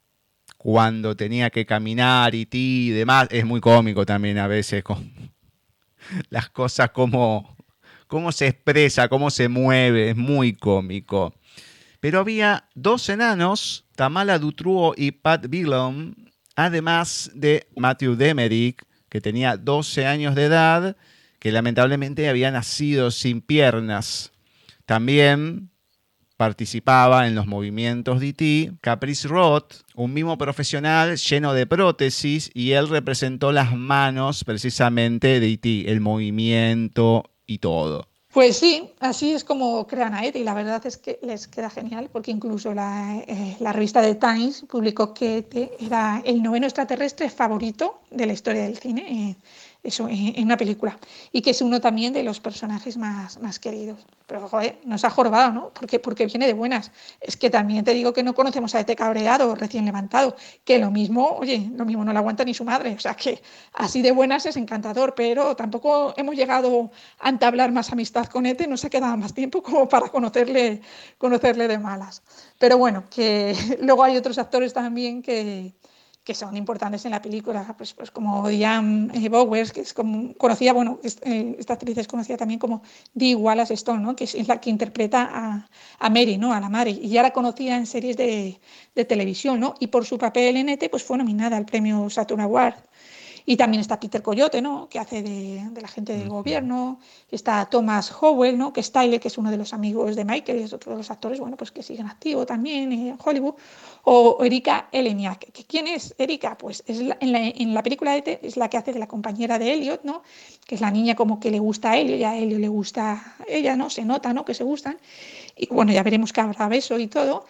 Cuando tenía que caminar y ti y demás, es muy cómico también a veces con las cosas como cómo se expresa, cómo se mueve, es muy cómico. Pero había dos enanos, Tamala Dutruo y Pat Billon, además de Matthew Demerick, que tenía 12 años de edad, que lamentablemente había nacido sin piernas. También participaba en los movimientos de E.T. Caprice Roth, un mimo profesional lleno de prótesis, y él representó las manos precisamente de E.T., el movimiento y todo. Pues sí, así es como crean a Ed y la verdad es que les queda genial porque incluso la, eh, la revista The Times publicó que Ed era el noveno extraterrestre favorito de la historia del cine. Eh, eso en, una película. Y que es uno también de los personajes más, más queridos. Pero, joder, nos ha jorobado, ¿no? Porque, porque viene de buenas. Es que también te digo que no conocemos a este cabreado recién levantado, que lo mismo, oye, lo mismo no lo aguanta ni su madre. O sea, que así de buenas es encantador, pero tampoco hemos llegado a entablar más amistad con Ete, no se ha quedado más tiempo como para conocerle, conocerle de malas. Pero bueno, que luego hay otros actores también que, que son importantes en la película, pues, pues como Diane eh, Bowers, que es como, conocida, bueno, eh, esta actriz es conocida también como Dee Wallace Stone, ¿no? que es la que interpreta a, a, Mary, ¿no? a la madre, y ya la conocía en series de, de televisión, ¿no? y por su papel en ET pues fue nominada al premio Saturn Award. Y también está Peter Coyote, ¿no? que hace de, de la gente del gobierno. Está Thomas Howell, ¿no? que es Tyler, que es uno de los amigos de Michael y es otro de los actores bueno, pues que siguen activos también en Hollywood. O Erika Eleniak. ¿Quién es Erika? Pues es la, en, la, en, la, película de es la que hace de la compañera de Elliot, ¿no? que es la niña como que le gusta a Elliot y a Elliot le gusta a ella, ¿no? se nota ¿no? que se gustan. Y bueno, ya veremos que habrá beso y todo.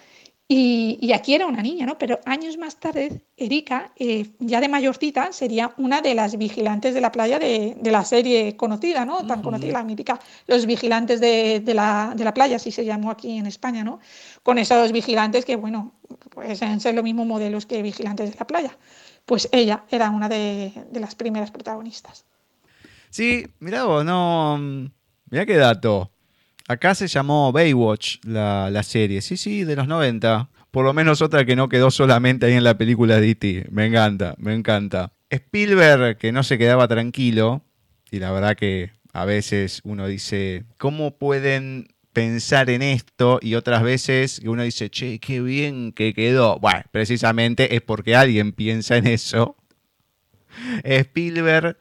Y, y, aquí era una niña, ¿no? Pero años más tarde, Erika, eh, ya de mayorcita, sería una de las vigilantes de la playa de, de la serie conocida, ¿no? Tan uh -huh. conocida, la mítica, Los Vigilantes de, de, la, de la Playa, así se llamó aquí en España, ¿no? Con esos vigilantes que, bueno, pues ser los mismos modelos que Vigilantes de la Playa. Pues ella era una de, de las primeras protagonistas. Sí, mira vos, no Mira qué dato. Acá se llamó Baywatch la, la, serie. Sí, sí, de los 90. Por lo menos otra que no quedó solamente ahí en la película de E.T. Me encanta, me encanta. Spielberg, que no se quedaba tranquilo, y la verdad que a veces uno dice, ¿cómo pueden pensar en esto? Y otras veces uno dice, che, qué bien que quedó. Bueno, precisamente es porque alguien piensa en eso. Spielberg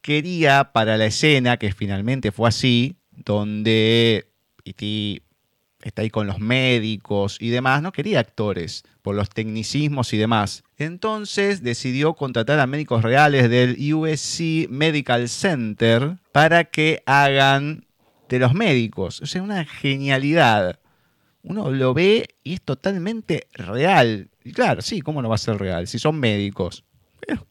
quería para la escena, que finalmente fue así, donde E.T. está ahí con los médicos y demás, no quería actores por los tecnicismos y demás. Entonces decidió contratar a médicos reales del USC Medical Center para que hagan de los médicos. O sea, una genialidad. Uno lo ve y es totalmente real. Y claro, sí, ¿cómo no va a ser real? Si son médicos. Pero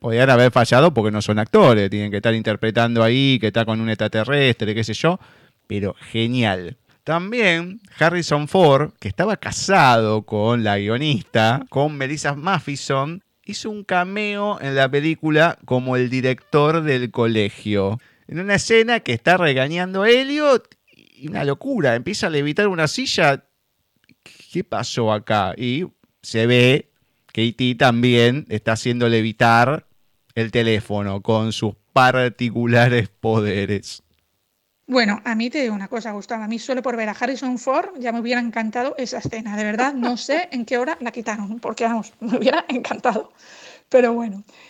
podrían haber fallado porque no son actores. Tienen que estar interpretando ahí, que está con un extraterrestre, qué sé yo. Pero genial. También Harrison Ford, que estaba casado con la guionista, con Melissa Mathison, hizo un cameo en la película como el director del colegio. En una escena que está regañando a Elliot y una locura, empieza a levitar una silla. ¿Qué pasó acá? Y se ve E.T. también está haciendo levitar el teléfono con sus particulares poderes. Bueno, a mí te digo una cosa, Gustavo. A mí solo por ver a Harrison Ford ya me hubiera encantado esa escena. De verdad, no sé en qué hora la quitaron, porque vamos, me hubiera encantado. Pero bueno,